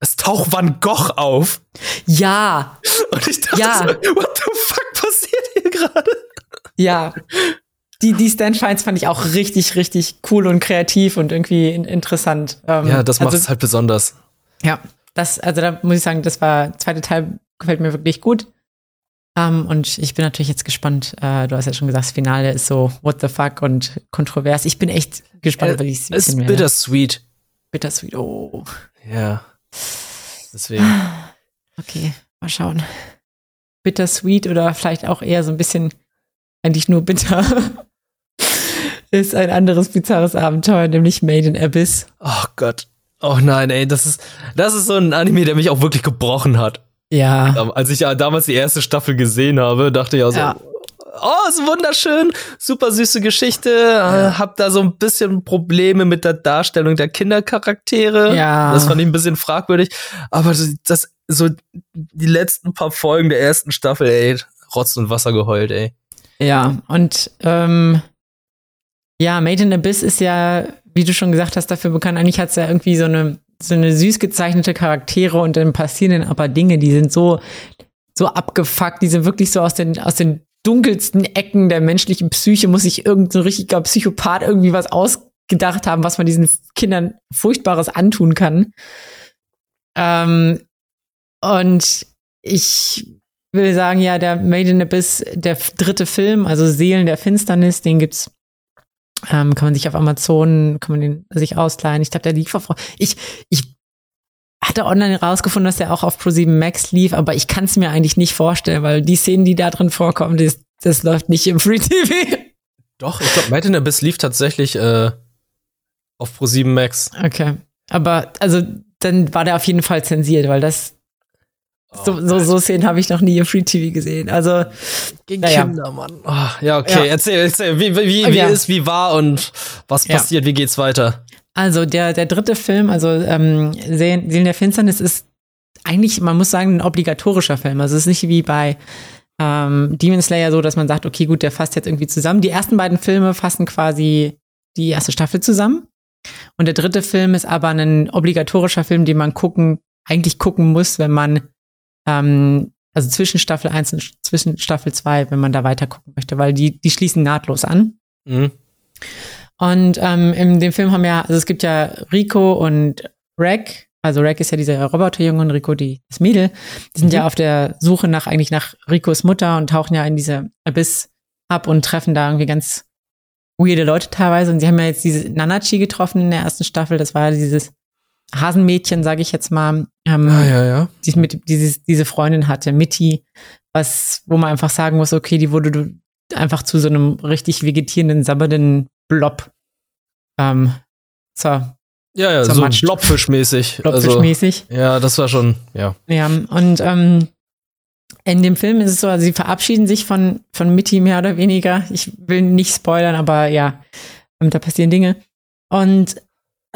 es taucht Van Gogh auf. Ja. Und ich dachte ja. so, what the fuck passiert hier gerade? Ja. Die, die Stand-Finds fand ich auch richtig, richtig cool und kreativ und irgendwie interessant. Ähm, ja, das macht also, es halt besonders. Ja, das, also da muss ich sagen, das war, der zweite Teil gefällt mir wirklich gut. Um, ähm, und ich bin natürlich jetzt gespannt. Uh, du hast ja schon gesagt, das Finale ist so what the fuck und kontrovers. Ich bin echt gespannt, äh, weil ich es ist bittersweet. Bittersweet, oh. Ja. Deswegen. Okay, mal schauen. Bittersweet oder vielleicht auch eher so ein bisschen eigentlich nur bitter, ist ein anderes bizarres Abenteuer, nämlich Made in Abyss. Oh Gott. Oh nein, ey, das ist, das ist so ein Anime, der mich auch wirklich gebrochen hat. Ja. Als ich ja damals die erste Staffel gesehen habe, dachte ich auch so, ja. oh, ist wunderschön, super süße Geschichte, ja. hab da so ein bisschen Probleme mit der Darstellung der Kindercharaktere. Ja. Das fand ich ein bisschen fragwürdig. Aber das, das so die letzten paar Folgen der ersten Staffel, ey, Rotz und Wasser geheult, ey. Ja, und ähm, ja, Made in Abyss ist ja, wie du schon gesagt hast, dafür bekannt. Eigentlich hat es ja irgendwie so eine, so eine süß gezeichnete Charaktere und dann passieren dann aber Dinge, die sind so, so abgefuckt, die sind wirklich so aus den, aus den dunkelsten Ecken der menschlichen Psyche, muss sich irgendein so richtiger Psychopath irgendwie was ausgedacht haben, was man diesen Kindern Furchtbares antun kann. Ähm, und ich will sagen, ja, der Made in Abyss, der dritte Film, also Seelen der Finsternis, den gibt's, ähm, kann man sich auf Amazon, kann man den sich ausleihen. Ich glaube, der lief auf, ich, ich hatte online rausgefunden, dass der auch auf Pro7 Max lief, aber ich kann es mir eigentlich nicht vorstellen, weil die Szenen, die da drin vorkommen, das, das läuft nicht im Free TV. Doch, ich glaube, Made in Abyss lief tatsächlich äh, auf Pro7 Max. Okay. Aber also dann war der auf jeden Fall zensiert, weil das, so, so, so Szenen habe ich noch nie im Free TV gesehen. Also gegen naja. Kinder, Mann. Oh, ja, okay. Ja. Erzähl, erzähl, wie, wie, wie ja. ist, wie war und was passiert, ja. wie geht's weiter? Also der, der dritte Film, also ähm, Seelen der Finsternis, ist eigentlich, man muss sagen, ein obligatorischer Film. Also es ist nicht wie bei ähm, Demon Slayer so, dass man sagt, okay, gut, der fasst jetzt irgendwie zusammen. Die ersten beiden Filme fassen quasi die erste Staffel zusammen. Und der dritte Film ist aber ein obligatorischer Film, den man gucken, eigentlich gucken muss, wenn man ähm, also zwischen Staffel 1 und zwischen Staffel 2, wenn man da weiter gucken möchte, weil die, die schließen nahtlos an. Mhm. Und ähm, in dem Film haben ja, also es gibt ja Rico und Rack, also Rack ist ja dieser Roboterjunge und Rico die, das Mädel, die sind mhm. ja auf der Suche nach eigentlich nach Ricos Mutter und tauchen ja in diese Abyss ab und treffen da irgendwie ganz weirde Leute teilweise. Und sie haben ja jetzt diese Nanachi getroffen in der ersten Staffel, das war ja dieses Hasenmädchen, sage ich jetzt mal, ähm, ah, ja, ja. die mit dieses, diese Freundin hatte, Mitty, was, wo man einfach sagen muss, okay, die wurde einfach zu so einem richtig vegetierenden, sabbernden Blob ähm, zur, Ja, ja, So so Matsch- Blobfisch-mäßig. Also, Blobfisch-mäßig. ja, das war schon, ja. Ja, und ähm, in dem Film ist es so, also sie verabschieden sich von, von Mitty mehr oder weniger. Ich will nicht spoilern, aber ja, ähm, da passieren Dinge. Und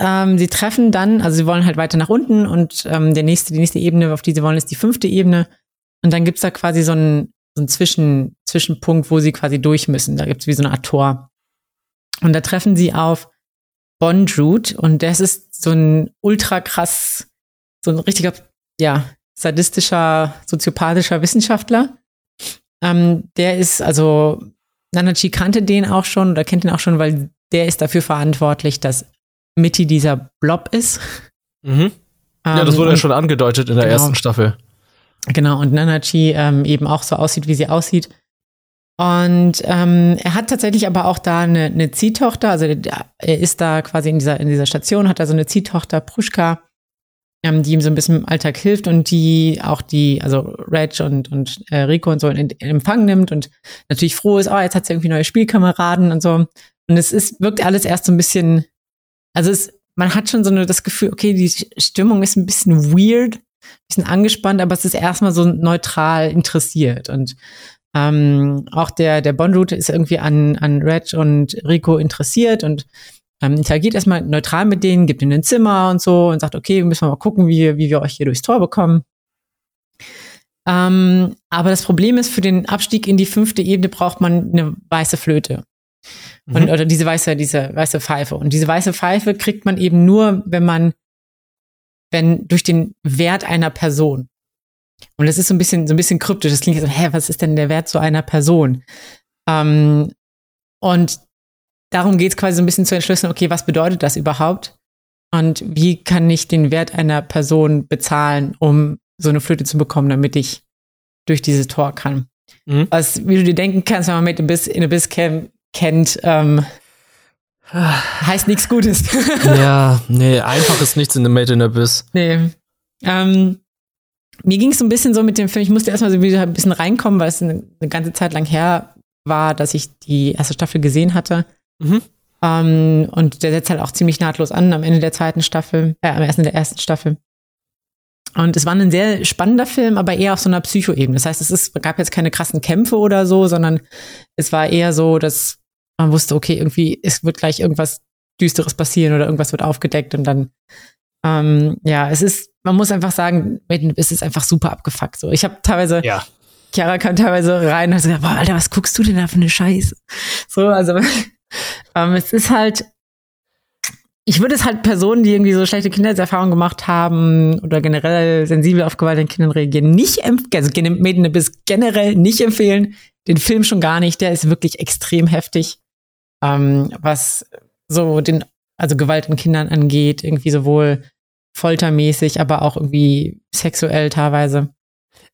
ähm, sie treffen dann, also sie wollen halt weiter nach unten und ähm, der nächste, die nächste Ebene, auf die sie wollen, ist die fünfte Ebene. Und dann gibt's da quasi so einen, so einen Zwischen, Zwischenpunkt, wo sie quasi durch müssen. Da gibt's wie so eine Art Tor. Und da treffen sie auf Bondrute und das ist so ein ultra krass, so ein richtiger, ja, sadistischer, soziopathischer Wissenschaftler. Ähm, der ist, also, Nanachi kannte den auch schon oder kennt den auch schon, weil der ist dafür verantwortlich, dass Mitty dieser Blob ist. Mhm. Ja, Ähm, das wurde ja schon angedeutet in der Genau. ersten Staffel. Genau, und Nanachi ähm, eben auch so aussieht, wie sie aussieht. Und ähm, er hat tatsächlich aber auch da eine, eine Ziehtochter, also er ist da quasi in dieser, in dieser Station, hat da so eine Ziehtochter, Pruschka, ähm, die ihm so ein bisschen im Alltag hilft und die auch die, also Reg und, und äh, Rico und so in, in Empfang nimmt und natürlich froh ist, oh, jetzt hat sie irgendwie neue Spielkameraden und so. Und es ist, wirkt alles erst so ein bisschen, also es, man hat schon so eine, das Gefühl, okay, die Stimmung ist ein bisschen weird, bisschen angespannt, aber es ist erstmal so neutral interessiert. Und ähm, auch der, der Bond-Route ist irgendwie an, an Reg und Rico interessiert und ähm, interagiert erstmal neutral mit denen, gibt ihnen ein Zimmer und so und sagt, okay, müssen wir mal gucken, wie, wie wir euch hier durchs Tor bekommen. Ähm, aber das Problem ist, für den Abstieg in die fünfte Ebene braucht man eine weiße Flöte. Und, Mhm. oder diese weiße, diese weiße Pfeife. Und diese weiße Pfeife kriegt man eben nur, wenn man, wenn durch den Wert einer Person. Und das ist so ein bisschen, so ein bisschen kryptisch. Das klingt so, hä, was ist denn der Wert so einer Person? Ähm, und darum geht es quasi so ein bisschen zu entschlüsseln, okay, was bedeutet das überhaupt? Und wie kann ich den Wert einer Person bezahlen, um so eine Flöte zu bekommen, damit ich durch dieses Tor kann? Mhm. Was, wie du dir denken kannst, wenn man mit Abyss, in Abyss Camp kennt, ähm, heißt nichts Gutes. ja, nee, einfach ist nichts in The Made in Abyss. nee. Ähm, mir ging es so ein bisschen so mit dem Film, ich musste erstmal so wieder ein bisschen reinkommen, weil es eine, eine ganze Zeit lang her war, dass ich die erste Staffel gesehen hatte. Mhm. Ähm, und der setzt halt auch ziemlich nahtlos an am Ende der zweiten Staffel, äh, am Ende der ersten Staffel. Und es war ein sehr spannender Film, aber eher auf so einer Psychoebene. Das heißt, es ist, gab jetzt keine krassen Kämpfe oder so, sondern es war eher so, dass man wusste, okay, irgendwie, es wird gleich irgendwas Düsteres passieren oder irgendwas wird aufgedeckt und dann, ähm, ja, es ist, man muss einfach sagen, es ist einfach super abgefuckt. So, ich habe teilweise, Ja. Chiara kam teilweise rein und hat gesagt, boah, Alter, was guckst du denn da für eine Scheiße? So, also ähm, es ist halt, ich würde es halt Personen, die irgendwie so schlechte Kindheitserfahrungen gemacht haben oder generell sensibel auf Gewalt an Kindern reagieren, nicht empfehlen, also Made in Abyss generell nicht empfehlen. Den Film schon gar nicht, der ist wirklich extrem heftig, ähm, was so den, also Gewalt an Kindern angeht, irgendwie sowohl foltermäßig, aber auch irgendwie sexuell teilweise.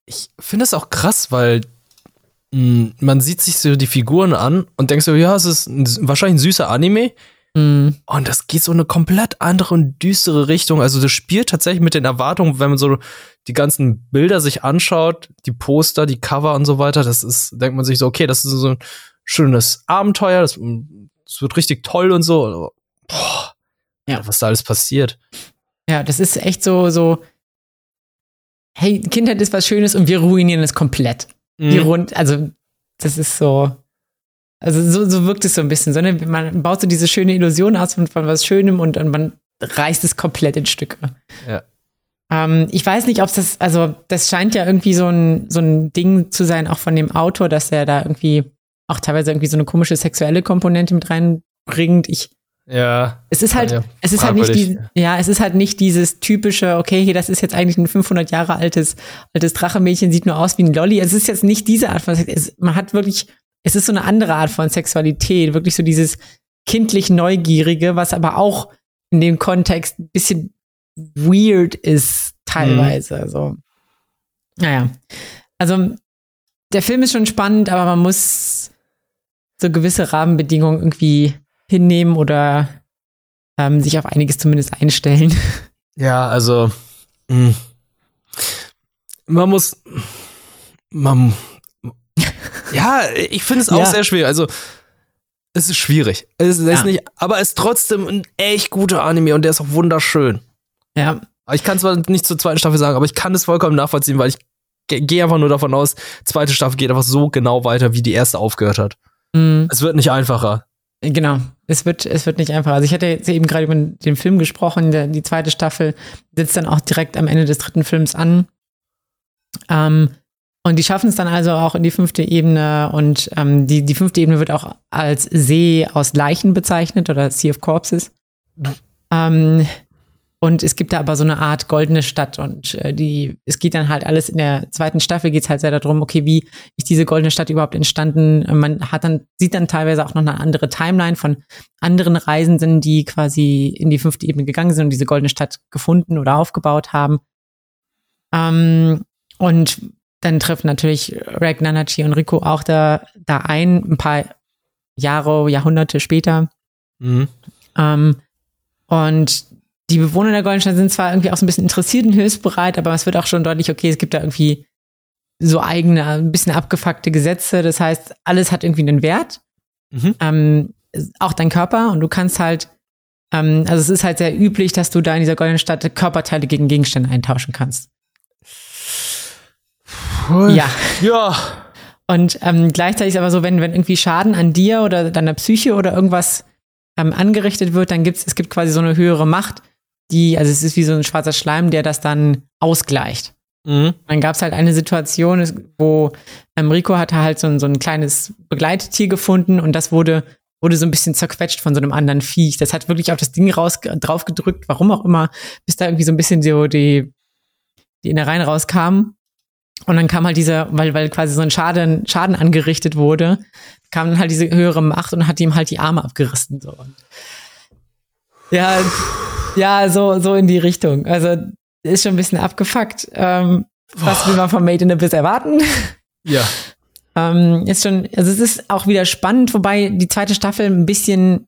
Ich finde das auch krass, weil mh, man sieht sich so die Figuren an und denkt so, ja, es ist ein, wahrscheinlich ein süßer Anime. Mm, Und das geht so eine komplett andere und düstere Richtung. Also das spielt tatsächlich mit den Erwartungen, wenn man so die ganzen Bilder sich anschaut, die Poster, die Cover und so weiter. Das ist, denkt man sich so, okay, das ist so ein schönes Abenteuer. Das, das wird richtig toll und so. Boah, Ja. was da alles passiert. Ja, das ist echt so, so, hey, Kindheit ist was Schönes und wir ruinieren es komplett. Die Mhm. rund, also, das ist so, also so, so wirkt es so ein bisschen, sondern man baut so diese schöne Illusion aus von, von was Schönem und, und man reißt es komplett in Stücke. Ja. Ähm, ich weiß nicht, ob das, also das scheint ja irgendwie so ein, so ein Ding zu sein, auch von dem Autor, dass er da irgendwie auch teilweise irgendwie so eine komische sexuelle Komponente mit reinbringt. Ich, Ja. es ist halt, Ja, es ist halt nicht die, ja, es ist halt nicht dieses typische, okay, hier, das ist jetzt eigentlich ein 500 Jahre altes, altes Drachemädchen, sieht nur aus wie ein Lolli. Es ist jetzt nicht diese Art von, Sex- es, man hat wirklich, es ist so eine andere Art von Sexualität, wirklich so dieses kindlich Neugierige, was aber auch in dem Kontext ein bisschen weird ist, teilweise, so. Naja. Also, der Film ist schon spannend, aber man muss so gewisse Rahmenbedingungen irgendwie hinnehmen oder ähm, sich auf einiges zumindest einstellen. Ja, also mh. man muss man Ja, ich finde es auch Ja. sehr schwierig. Also, es ist schwierig. Es ist Ja. nicht, aber es ist trotzdem ein echt guter Anime und der ist auch wunderschön. Ja, Ich kann zwar nicht zur zweiten Staffel sagen, aber ich kann es vollkommen nachvollziehen, weil ich ge- gehe einfach nur davon aus, zweite Staffel geht einfach so genau weiter, wie die erste aufgehört hat. Mhm. Es wird nicht einfacher. Genau, es wird, es wird nicht einfach. Also ich hatte jetzt eben gerade über den Film gesprochen, der, die zweite Staffel sitzt dann auch direkt am Ende des dritten Films an. Ähm, und die schaffen es dann also auch in die fünfte Ebene und ähm, die, die fünfte Ebene wird auch als See aus Leichen bezeichnet oder Sea of Corpses. Ähm, und es gibt da aber so eine Art goldene Stadt und äh, die, es geht dann halt alles in der zweiten Staffel geht es halt sehr darum, okay, wie ist diese goldene Stadt überhaupt entstanden? Man hat dann, sieht dann teilweise auch noch eine andere Timeline von anderen Reisenden, die quasi in die fünfte Ebene gegangen sind und diese goldene Stadt gefunden oder aufgebaut haben. Ähm, und dann treffen natürlich Rag Nanachi und Rico auch da, da ein, ein paar Jahre, Jahrhunderte später. Mhm. Ähm, und die Bewohner der Goldenen Stadt sind zwar irgendwie auch so ein bisschen interessiert und hilfsbereit, aber es wird auch schon deutlich, okay, es gibt da irgendwie so eigene, ein bisschen abgefuckte Gesetze. Das heißt, alles hat irgendwie einen Wert. Mhm. Ähm, auch dein Körper. Und du kannst halt, ähm, also es ist halt sehr üblich, dass du da in dieser Goldenen Stadt Körperteile gegen Gegenstände eintauschen kannst. Ja. Ja. Und ähm, gleichzeitig ist aber so, wenn, wenn irgendwie Schaden an dir oder deiner Psyche oder irgendwas ähm, angerichtet wird, dann gibt's, es gibt quasi so eine höhere Macht, die, also es ist wie so ein schwarzer Schleim, der das dann ausgleicht. Mhm. Dann gab's halt eine Situation, es- wo ähm, Rico hatte halt so ein, so ein kleines Begleittier gefunden und das wurde, wurde so ein bisschen zerquetscht von so einem anderen Viech. Das hat wirklich auf das Ding raus, drauf gedrückt, warum auch immer, bis da irgendwie so ein bisschen so die, die Innereien rauskamen. Und dann kam halt dieser, weil, weil quasi so ein Schaden, Schaden angerichtet wurde, kam dann halt diese höhere Macht und hat ihm halt die Arme abgerissen. So. Ja, ja, so, so in die Richtung. Also ist schon ein bisschen abgefuckt. Ähm, was will man von Made in Abyss erwarten? Ja. ähm, ist schon, also es ist auch wieder spannend, wobei die zweite Staffel ein bisschen,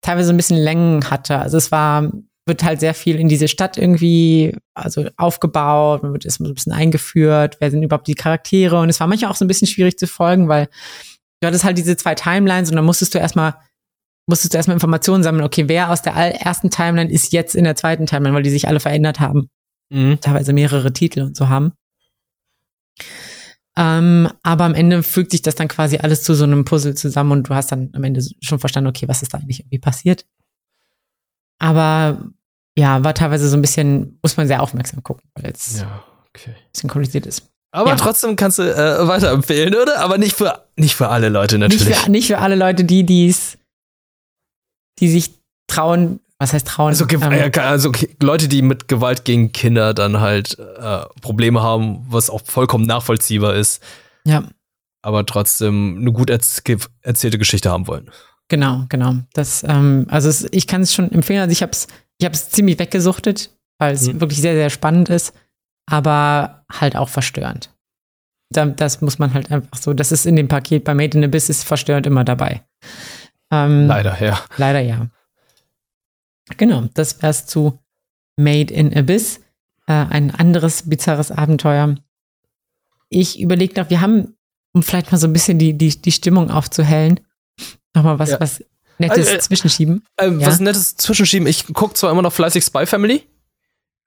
teilweise ein bisschen Längen hatte. Also es war, wird halt sehr viel in diese Stadt irgendwie, also aufgebaut, man wird erstmal so ein bisschen eingeführt, wer sind überhaupt die Charaktere und es war manchmal auch so ein bisschen schwierig zu folgen, weil du hattest halt diese zwei Timelines und dann musstest du erstmal musstest du erstmal Informationen sammeln, okay, wer aus der ersten Timeline ist jetzt in der zweiten Timeline, weil die sich alle verändert haben Mhm. teilweise mehrere Titel und so haben. Ähm, aber am Ende fügt sich das dann quasi alles zu so einem Puzzle zusammen und du hast dann am Ende schon verstanden, okay, was ist da eigentlich irgendwie passiert. Aber ja, war teilweise so ein bisschen, muss man sehr aufmerksam gucken, weil es ein Ja, okay. bisschen kompliziert ist. Aber Ja. trotzdem kannst du äh, weiterempfehlen, oder? Aber nicht für, nicht für alle Leute Nicht natürlich. für, nicht für alle Leute, die dies, die sich trauen, was heißt trauen? Also, Ähm, äh, also Leute, die mit Gewalt gegen Kinder dann halt äh, Probleme haben, was auch vollkommen nachvollziehbar ist, ja, aber trotzdem eine gut erz erzählte Geschichte haben wollen. Genau, genau. Das, ähm, also es, ich kann es schon empfehlen. Also ich habe es, ich ziemlich weggesuchtet, weil es Mhm. wirklich sehr, sehr spannend ist, aber halt auch verstörend. Da, das muss man halt einfach so. Das ist in dem Paket bei Made in Abyss ist verstörend immer dabei. Ähm, Leider, ja. Leider ja. Genau, das wär's zu Made in Abyss. Äh, ein anderes bizarres Abenteuer. Ich überlege noch, wir haben, um vielleicht mal so ein bisschen die, die, die Stimmung aufzuhellen, nochmal was, Ja. was Nettes Also, äh, zwischenschieben. Ähm, Ja. Was nettes zwischenschieben. Ich gucke zwar immer noch fleißig Spy Family.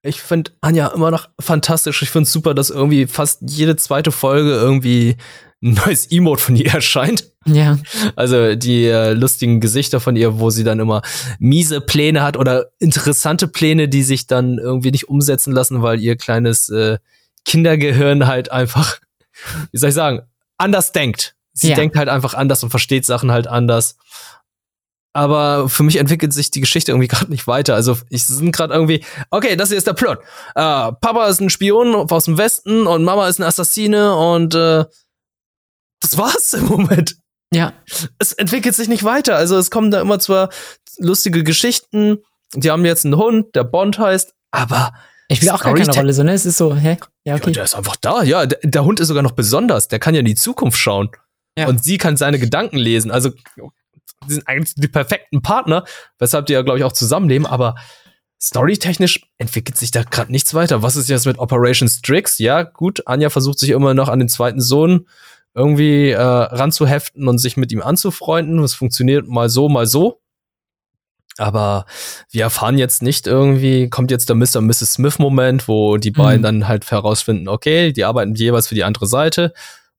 Ich finde Anja immer noch fantastisch. Ich finde es super, dass irgendwie fast jede zweite Folge irgendwie ein neues Emote von ihr erscheint. Ja, Also die äh, lustigen Gesichter von ihr, wo sie dann immer miese Pläne hat oder interessante Pläne, die sich dann irgendwie nicht umsetzen lassen, weil ihr kleines äh, Kindergehirn halt einfach, wie soll ich sagen, anders denkt. Sie Ja. denkt halt einfach anders und versteht Sachen halt anders. Aber für mich entwickelt sich die Geschichte irgendwie gerade nicht weiter. Also ich sind gerade irgendwie, okay, das hier ist der Plot. Äh, Papa ist ein Spion aus dem Westen und Mama ist eine Assassine und äh, das war's im Moment ja, es entwickelt sich nicht weiter. Also es kommen da immer zwar lustige Geschichten. Die haben jetzt einen Hund, der Bond heißt, aber ich spiele auch gar keine Rolle, so, ne? Es ist so, hä? Ja, ja, okay. der ist einfach da. Ja, der, der Hund ist sogar noch besonders. Der kann ja in die Zukunft schauen. Ja. Und sie kann seine Gedanken lesen. Also die sind eigentlich die perfekten Partner, weshalb die ja, glaube ich, auch zusammenleben. Aber storytechnisch entwickelt sich da gerade nichts weiter. Was ist jetzt mit Operation Strix? Ja, gut, Anja versucht sich immer noch an den zweiten Sohn irgendwie äh, ranzuheften und sich mit ihm anzufreunden. Es funktioniert mal so, mal so. Aber wir erfahren jetzt nicht irgendwie, kommt jetzt der Mr. und Mrs. Smith-Moment, wo die beiden Mhm. dann halt herausfinden, okay, die arbeiten jeweils für die andere Seite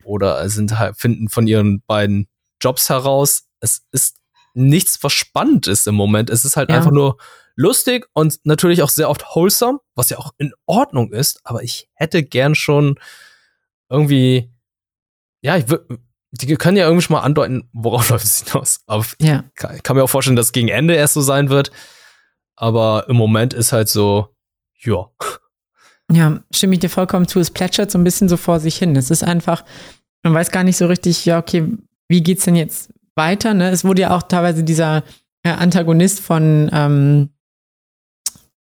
oder sind halt, finden von ihren beiden Jobs heraus. Es ist nichts, was spannend ist im Moment. Es ist halt Ja. einfach nur lustig und natürlich auch sehr oft wholesome, was ja auch in Ordnung ist, aber ich hätte gern schon irgendwie, ja, ich würd, die können ja irgendwie schon mal andeuten, worauf läuft es hinaus. Aber Ja. kann, ich kann mir auch vorstellen, dass gegen Ende erst so sein wird. Aber im Moment ist halt so, ja. Ja, stimme ich dir vollkommen zu. Es plätschert so ein bisschen so vor sich hin. Es ist einfach, man weiß gar nicht so richtig, ja, okay, wie geht's denn jetzt weiter? Ne? Es wurde ja auch teilweise dieser äh, Antagonist von, ähm,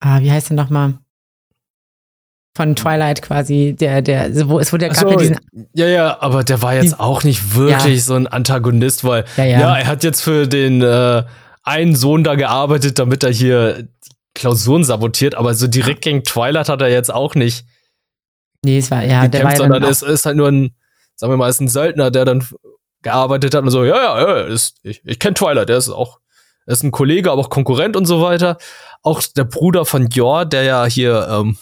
ah, wie heißt der nochmal? Von Twilight quasi, der, der, wo, es wurde ja gab so, ja diesen, ja, ja, aber der war jetzt Die- auch nicht wirklich so ein Antagonist, weil, ja, ja, ja, er hat jetzt für den äh, einen Sohn da gearbeitet, damit er hier Klausuren sabotiert, aber so direkt gegen Twilight hat er jetzt auch nicht nee, es war, ja, der war gekämpft, ja sondern es ist halt nur ein, sagen wir mal, ist ein Söldner, der dann gearbeitet hat und so, ja, ja, ja, ist, ich, ich kenne Twilight, der ist auch, er ist ein Kollege, aber auch Konkurrent und so weiter. Auch der Bruder von Jor, der ja hier ähm,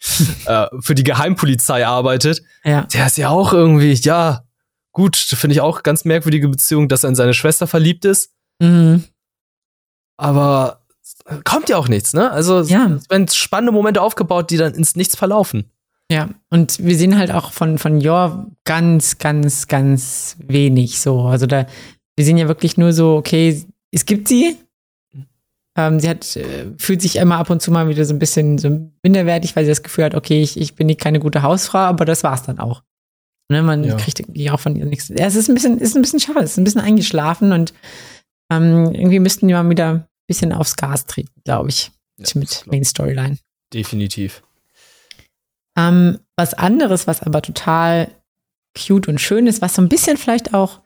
äh, für die Geheimpolizei arbeitet, ja, der ist ja auch irgendwie, ja, gut, finde ich auch ganz merkwürdige Beziehung, dass er in seine Schwester verliebt ist, mhm. aber kommt ja auch nichts, ne? Also ja. es werden spannende Momente aufgebaut, die dann ins Nichts verlaufen. Ja, und wir sehen halt auch von, von Jor ganz, ganz, ganz wenig so. Also da, wir sehen ja wirklich nur so, okay, es gibt sie. Ähm, sie hat, äh, fühlt sich immer ab und zu mal wieder so ein bisschen so minderwertig, weil sie das Gefühl hat, okay, ich, ich bin nicht keine gute Hausfrau, aber das war's dann auch. Ne, man Ja. kriegt irgendwie auch von ihr nichts. Ja, es ist ein bisschen, ist ein bisschen schade, es ist ein bisschen eingeschlafen und ähm, irgendwie müssten die mal wieder ein bisschen aufs Gas treten, glaube ich, Ja, mit Main Storyline. Definitiv. Ähm, was anderes, was aber total cute und schön ist, was so ein bisschen vielleicht auch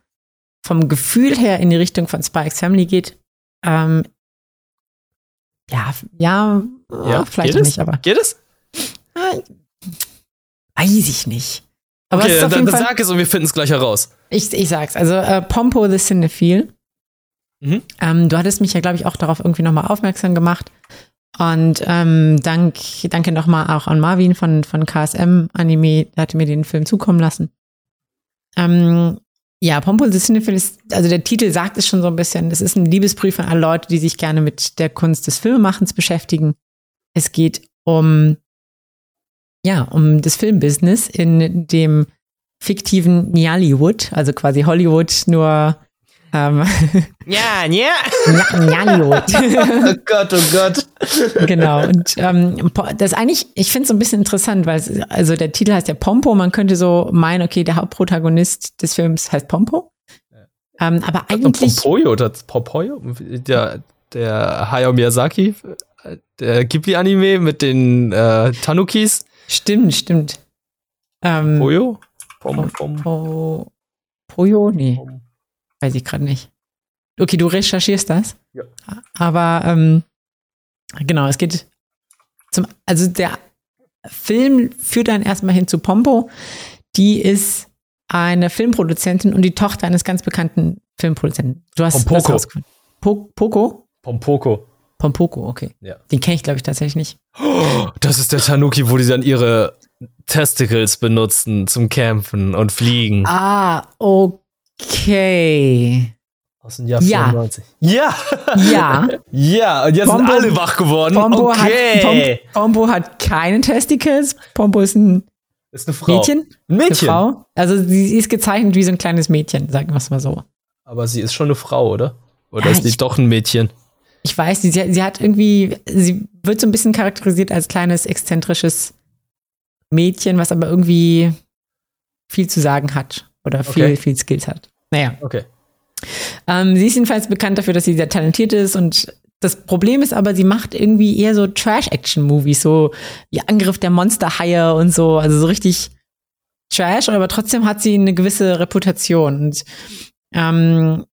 vom Gefühl her in die Richtung von Spikes Family geht. Ähm, ja, ja, Ja, äh, vielleicht nicht, aber Geht es? äh, weiß ich nicht. Aber Okay, dann, dann sag es und wir finden es gleich heraus. ich, ich sag's, also äh, Pompo the Cinephile. Mhm. Ähm, du hattest mich ja, glaube ich, auch darauf irgendwie nochmal aufmerksam gemacht. Und ähm, dank, danke nochmal auch an Marvin von, von KSM Anime, der hatte mir den Film zukommen lassen. Ähm, ja, Pompo the Cinephile ist, also der Titel sagt es schon so ein bisschen, es ist ein Liebesbrief an alle Leute, die sich gerne mit der Kunst des Filmemachens beschäftigen. Es geht um, ja, um das Filmbusiness in dem fiktiven Nollywood, also quasi Hollywood, nur ähm, Ja, ja. Nollywood. Oh Gott, oh Gott. genau. Und ähm, das ist eigentlich, ich finde es so ein bisschen interessant, weil es, also der Titel heißt ja Pompo. Man könnte so meinen, okay, der Hauptprotagonist des Films heißt Pompo. Ähm, aber eigentlich, Pompoyo, das Pompoyo, der, der Hayao Miyazaki, der Ghibli-Anime mit den äh, Tanukis. stimmt, stimmt. Ähm, Poyo? Pom, pom, Po, Poyo? Nee, pom. Weiß ich gerade nicht. Okay, du recherchierst das. Ja. Aber ähm, genau, es geht zum, also der Film führt dann erstmal hin zu Pompo. Die ist eine Filmproduzentin und die Tochter eines ganz bekannten Filmproduzenten. Du hast Pompoko. das rausgefunden. Po Poco? Pompoko. Pompoko, okay. Ja. Den kenne ich, glaube ich, tatsächlich nicht. Oh, das ist der Tanuki, wo die dann ihre Testicles benutzen zum Campen und Fliegen. Ah, okay. Aus dem Jahr Ja. 94. Ja! Ja, Ja, und jetzt Pompo- sind alle wach geworden. Pompo, okay. hat, Pom Pompo hat keine Testicles. Pompo ist ein ist eine Frau. Mädchen. Ein Eine Mädchen. Frau. Also sie sie ist gezeichnet wie so ein kleines Mädchen, sagen wir es mal so. Aber sie ist schon eine Frau, oder? Oder Ja, ist ich- doch ein Mädchen? Ich weiß, sie, sie hat irgendwie, sie wird so ein bisschen charakterisiert als kleines, exzentrisches Mädchen, was aber irgendwie viel zu sagen hat oder viel, Okay. viel Skills hat. Naja, Okay. ähm, sie ist jedenfalls bekannt dafür, dass sie sehr talentiert ist und das Problem ist aber, sie macht irgendwie eher so Trash-Action-Movies, so wie Angriff der Monsterhaie und so, also so richtig Trash, aber trotzdem hat sie eine gewisse Reputation und ähm,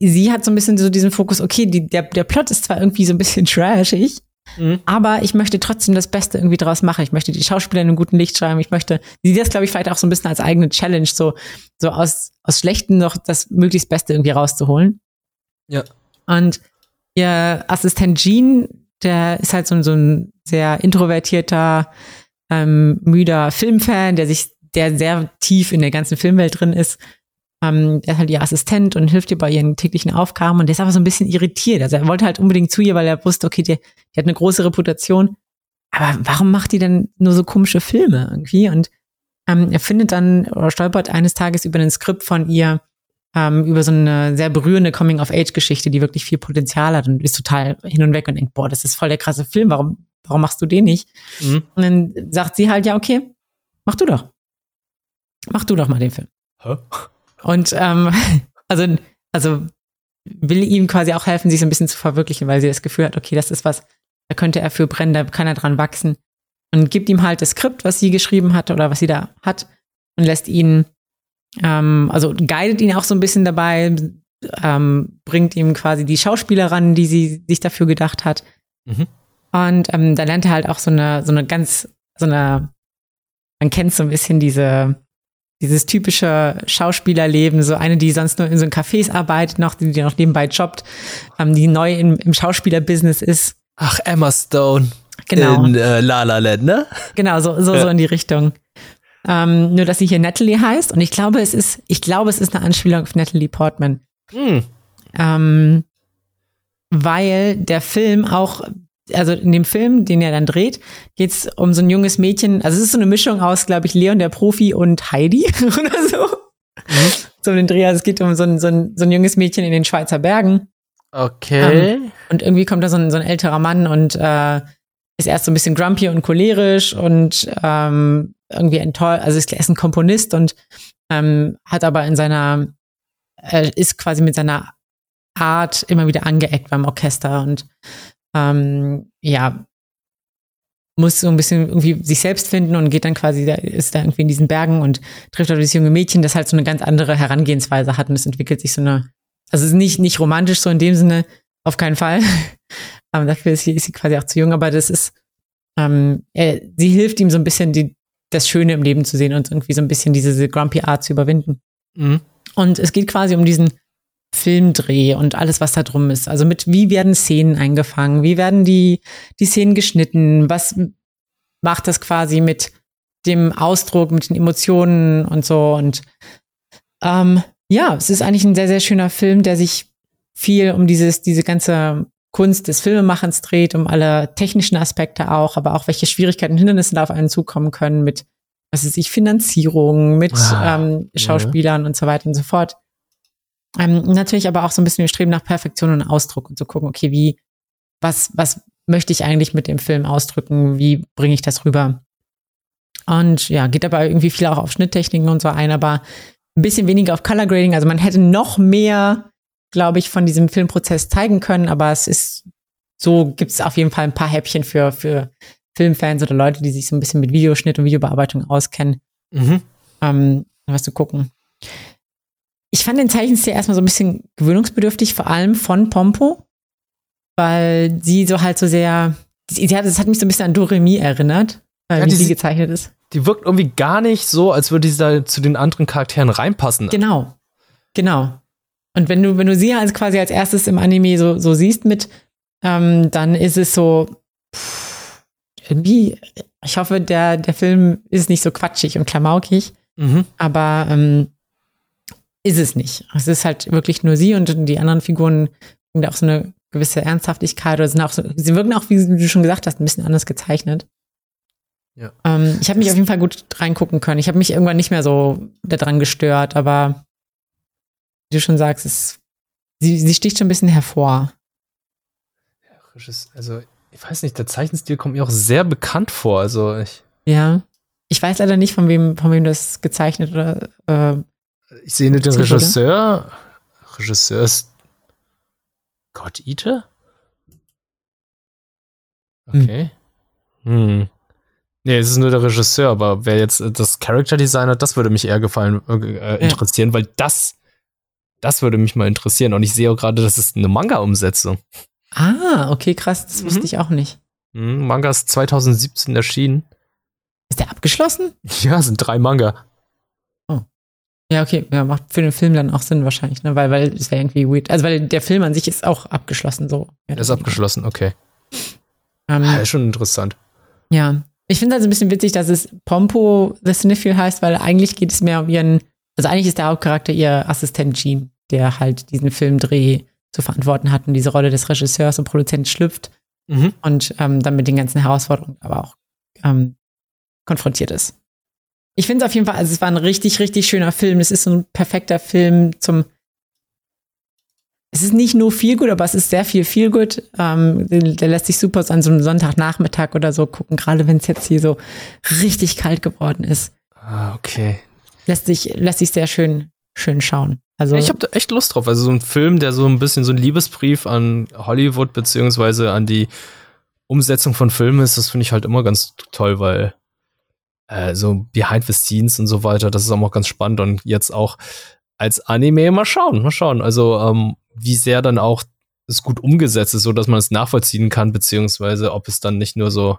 sie hat so ein bisschen so diesen Fokus, okay, die, der, der Plot ist zwar irgendwie so ein bisschen trashig, Mhm. Aber ich möchte trotzdem das Beste irgendwie draus machen. Ich möchte die Schauspieler in einem guten Licht schreiben. Ich möchte, sie das, glaube ich, vielleicht auch so ein bisschen als eigene Challenge, so, so aus, aus Schlechten noch das möglichst Beste irgendwie rauszuholen. Ja. Und ihr Assistent Jean, der ist halt so, so ein sehr introvertierter, ähm, müder Filmfan, der sich, der sehr tief in der ganzen Filmwelt drin ist. Ähm, der ist halt ihr Assistent und hilft ihr bei ihren täglichen Aufgaben und der ist aber so ein bisschen irritiert. Also er wollte halt unbedingt zu ihr, weil er wusste, okay, die, die hat eine große Reputation. Aber warum macht die denn nur so komische Filme irgendwie? Und ähm, er findet dann oder stolpert eines Tages über ein Skript von ihr, ähm, über so eine sehr berührende Coming-of-Age-Geschichte, die wirklich viel Potenzial hat und ist total hin und weg und denkt, boah, das ist voll der krasse Film, warum, warum machst du den nicht? Mhm. Und dann sagt sie halt, ja, okay, mach du doch. Mach du doch mal den Film. Hä? Und ähm, also, also will ihm quasi auch helfen, sich so ein bisschen zu verwirklichen, weil sie das Gefühl hat, okay, das ist was, da könnte er für brennen, da kann er dran wachsen. Und gibt ihm halt das Skript, was sie geschrieben hat oder was sie da hat und lässt ihn ähm, also guidet ihn auch so ein bisschen dabei, ähm, bringt ihm quasi die Schauspieler ran, die sie sich dafür gedacht hat. Mhm. Und ähm, da lernt er halt auch so eine, so eine ganz, so eine, man kennt so ein bisschen diese, dieses typische Schauspielerleben, so eine, die sonst nur in so einem Cafés arbeitet, noch, die, die noch nebenbei jobbt, ähm, die neu in, im Schauspielerbusiness ist. Ach, Emma Stone. Genau. In äh, La La Land, ne? Genau, so, so, ja. so in die Richtung. Ähm, nur, dass sie hier Natalie heißt. Und ich glaube, es ist, ich glaube, es ist eine Anspielung auf Natalie Portman. Hm. Ähm, weil der Film auch, also in dem Film, den er dann dreht, geht es um so ein junges Mädchen. Also es ist so eine Mischung aus, glaube ich, Leon der Profi und Heidi oder so. Mhm. So den Dreh. Also es geht um so ein, so, ein, so ein junges Mädchen in den Schweizer Bergen. Okay. Ähm, und irgendwie kommt da so ein, so ein älterer Mann und äh, ist erst so ein bisschen grumpy und cholerisch und ähm, irgendwie enttäuscht, also er ist ein Komponist und ähm, hat aber in seiner, äh, ist quasi mit seiner Art immer wieder angeeckt beim Orchester und ähm, ja, muss so ein bisschen irgendwie sich selbst finden und geht dann quasi, da ist da irgendwie in diesen Bergen und trifft auf dieses junge Mädchen, das halt so eine ganz andere Herangehensweise hat und es entwickelt sich so eine, also es ist nicht, nicht romantisch so in dem Sinne, auf keinen Fall. aber dafür ist sie, ist sie quasi auch zu jung, aber das ist, ähm, er, sie hilft ihm so ein bisschen die, das Schöne im Leben zu sehen und irgendwie so ein bisschen diese Grumpy Art zu überwinden. Mhm. Und es geht quasi um diesen Filmdreh und alles, was da drum ist. Also mit, wie werden Szenen eingefangen? Wie werden die, die Szenen geschnitten? Was macht das quasi mit dem Ausdruck, mit den Emotionen und so? Und ähm, ja, es ist eigentlich ein sehr, sehr schöner Film, der sich viel um dieses, diese ganze Kunst des Filmemachens dreht, um alle technischen Aspekte auch, aber auch welche Schwierigkeiten und Hindernisse da auf einen zukommen können mit, was weiß ich, Finanzierung, mit ah, ähm, Schauspielern ja. und so weiter und so fort. Ähm, natürlich aber auch so ein bisschen wir streben nach Perfektion und Ausdruck und zu gucken, okay, wie, was, was möchte ich eigentlich mit dem Film ausdrücken, wie bringe ich das rüber? Und ja, geht aber irgendwie viel auch auf Schnitttechniken und so ein, aber ein bisschen weniger auf Color Grading. Also man hätte noch mehr glaube ich, von diesem Filmprozess zeigen können, aber es ist so, gibt es auf jeden Fall ein paar Häppchen für, für Filmfans oder Leute, die sich so ein bisschen mit Videoschnitt und Videobearbeitung auskennen, mhm. ähm, was zu gucken. Ich fand den Zeichenstil erstmal so ein bisschen gewöhnungsbedürftig, vor allem von Pompo, weil sie so halt so sehr, sie hat, das hat mich so ein bisschen an Doremi erinnert, äh, ja, wie sie gezeichnet ist. Die wirkt irgendwie gar nicht so, als würde sie da zu den anderen Charakteren reinpassen. Genau. Genau. Und wenn du, wenn du sie als quasi als erstes im Anime so, so siehst mit, ähm, dann ist es so, pff, irgendwie, ich hoffe, der, der Film ist nicht so quatschig und klamaukig, mhm. aber ähm, ist es nicht. Es ist halt wirklich nur sie und die anderen Figuren haben da auch so eine gewisse Ernsthaftigkeit oder sind auch so, sie wirken auch, wie du schon gesagt hast, ein bisschen anders gezeichnet. Ja. Ähm, ich habe mich auf jeden Fall gut reingucken können. Ich habe mich irgendwann nicht mehr so daran gestört, aber wie du schon sagst, es, sie, sie sticht schon ein bisschen hervor. Also, ich weiß nicht, der Zeichenstil kommt mir auch sehr bekannt vor. Also ich. Ja. Ich weiß leider nicht, von wem, von wem das gezeichnet oder. Äh, ich sehe nicht den Regisseur. Regisseur ist Gott Eater? Okay. Hm. hm. Nee, es ist nur der Regisseur, aber wer jetzt das Character Design hat, das würde mich eher gefallen, äh, interessieren, ja. weil das das würde mich mal interessieren. Und ich sehe auch gerade, das ist eine Manga-Umsetzung. Ah, okay, krass. Das mhm. wusste ich auch nicht. Mhm, Manga ist 2017 erschienen. Ist der abgeschlossen? Ja, sind drei Manga. Ja, okay. Ja, macht für den Film dann auch Sinn wahrscheinlich, ne? Weil, weil es wäre irgendwie weird. Also, weil der Film an sich ist auch abgeschlossen, so. Er ist abgeschlossen, okay. Ähm, Ja, ist schon interessant. Ja. Ich finde also ein bisschen witzig, dass es Pompo the Sniffle heißt, weil eigentlich geht es mehr um ihren, also eigentlich ist der Hauptcharakter ihr Assistent Gene, der halt diesen Filmdreh zu verantworten hat und diese Rolle des Regisseurs und Produzenten schlüpft Mhm. und ähm, dann mit den ganzen Herausforderungen aber auch ähm, konfrontiert ist. Ich finde es auf jeden Fall, also es war ein richtig, richtig schöner Film. Es ist so ein perfekter Film zum. Es ist nicht nur viel gut, aber es ist sehr viel viel gut. Ähm, der, lässt sich super so an so einem Sonntagnachmittag oder so gucken, gerade wenn es jetzt hier so richtig kalt geworden ist. Ah, okay. Lässt sich, lässt sich sehr schön, schön schauen. Also Ich habe da echt Lust drauf. Also so ein Film, der so ein bisschen so ein Liebesbrief an Hollywood beziehungsweise an die Umsetzung von Filmen ist, das finde ich halt immer ganz toll, weil äh, so Behind the Scenes und so weiter, das ist auch mal ganz spannend und jetzt auch als Anime mal schauen, mal schauen. Also ähm, wie sehr dann auch es gut umgesetzt ist, so dass man es nachvollziehen kann, beziehungsweise ob es dann nicht nur so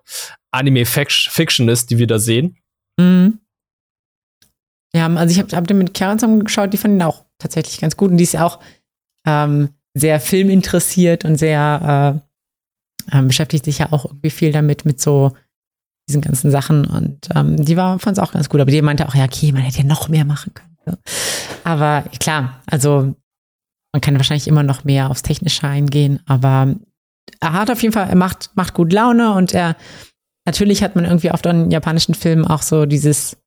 Anime-Fiction ist, die wir da sehen. Mhm. Ja, also ich habe hab den mit Karen zusammen geschaut, die fanden ihn auch tatsächlich ganz gut und die ist ja auch ähm, sehr filminteressiert und sehr äh, ähm, beschäftigt sich ja auch irgendwie viel damit, mit so diesen ganzen Sachen und ähm, die war fand es auch ganz gut, aber die meinte auch, ja, okay, man hätte ja noch mehr machen können. So. Aber klar, also man kann wahrscheinlich immer noch mehr aufs Technische eingehen, aber er hat auf jeden Fall, er macht, macht gut Laune und er, natürlich hat man irgendwie oft in japanischen Filmen auch so dieses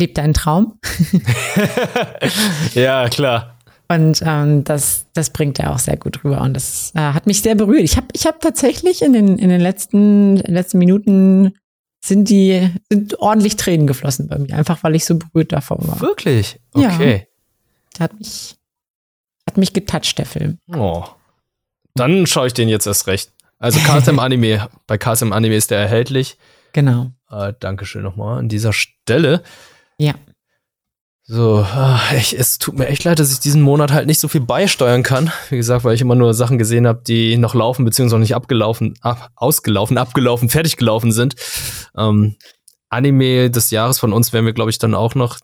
lebt deinen Traum. ja, klar. Und ähm, das, das bringt er auch sehr gut rüber. Und das äh, hat mich sehr berührt. Ich habe ich hab tatsächlich in den, in den letzten, letzten Minuten sind die sind ordentlich Tränen geflossen bei mir, einfach weil ich so berührt davon war. Wirklich? Ja. Okay. Der hat mich, hat mich getoucht, der Film. Oh. Dann schaue ich den jetzt erst recht. Also KSM Anime, bei KSM Anime ist der erhältlich. Genau. Äh, Dankeschön nochmal an dieser Stelle. Ja. So, äh, ich, es tut mir echt leid, dass ich diesen Monat halt nicht so viel beisteuern kann. Wie gesagt, weil ich immer nur Sachen gesehen habe, die noch laufen, beziehungsweise noch nicht abgelaufen, ab, ausgelaufen, abgelaufen, fertig gelaufen sind. Ähm, Anime des Jahres von uns werden wir, glaube ich, dann auch noch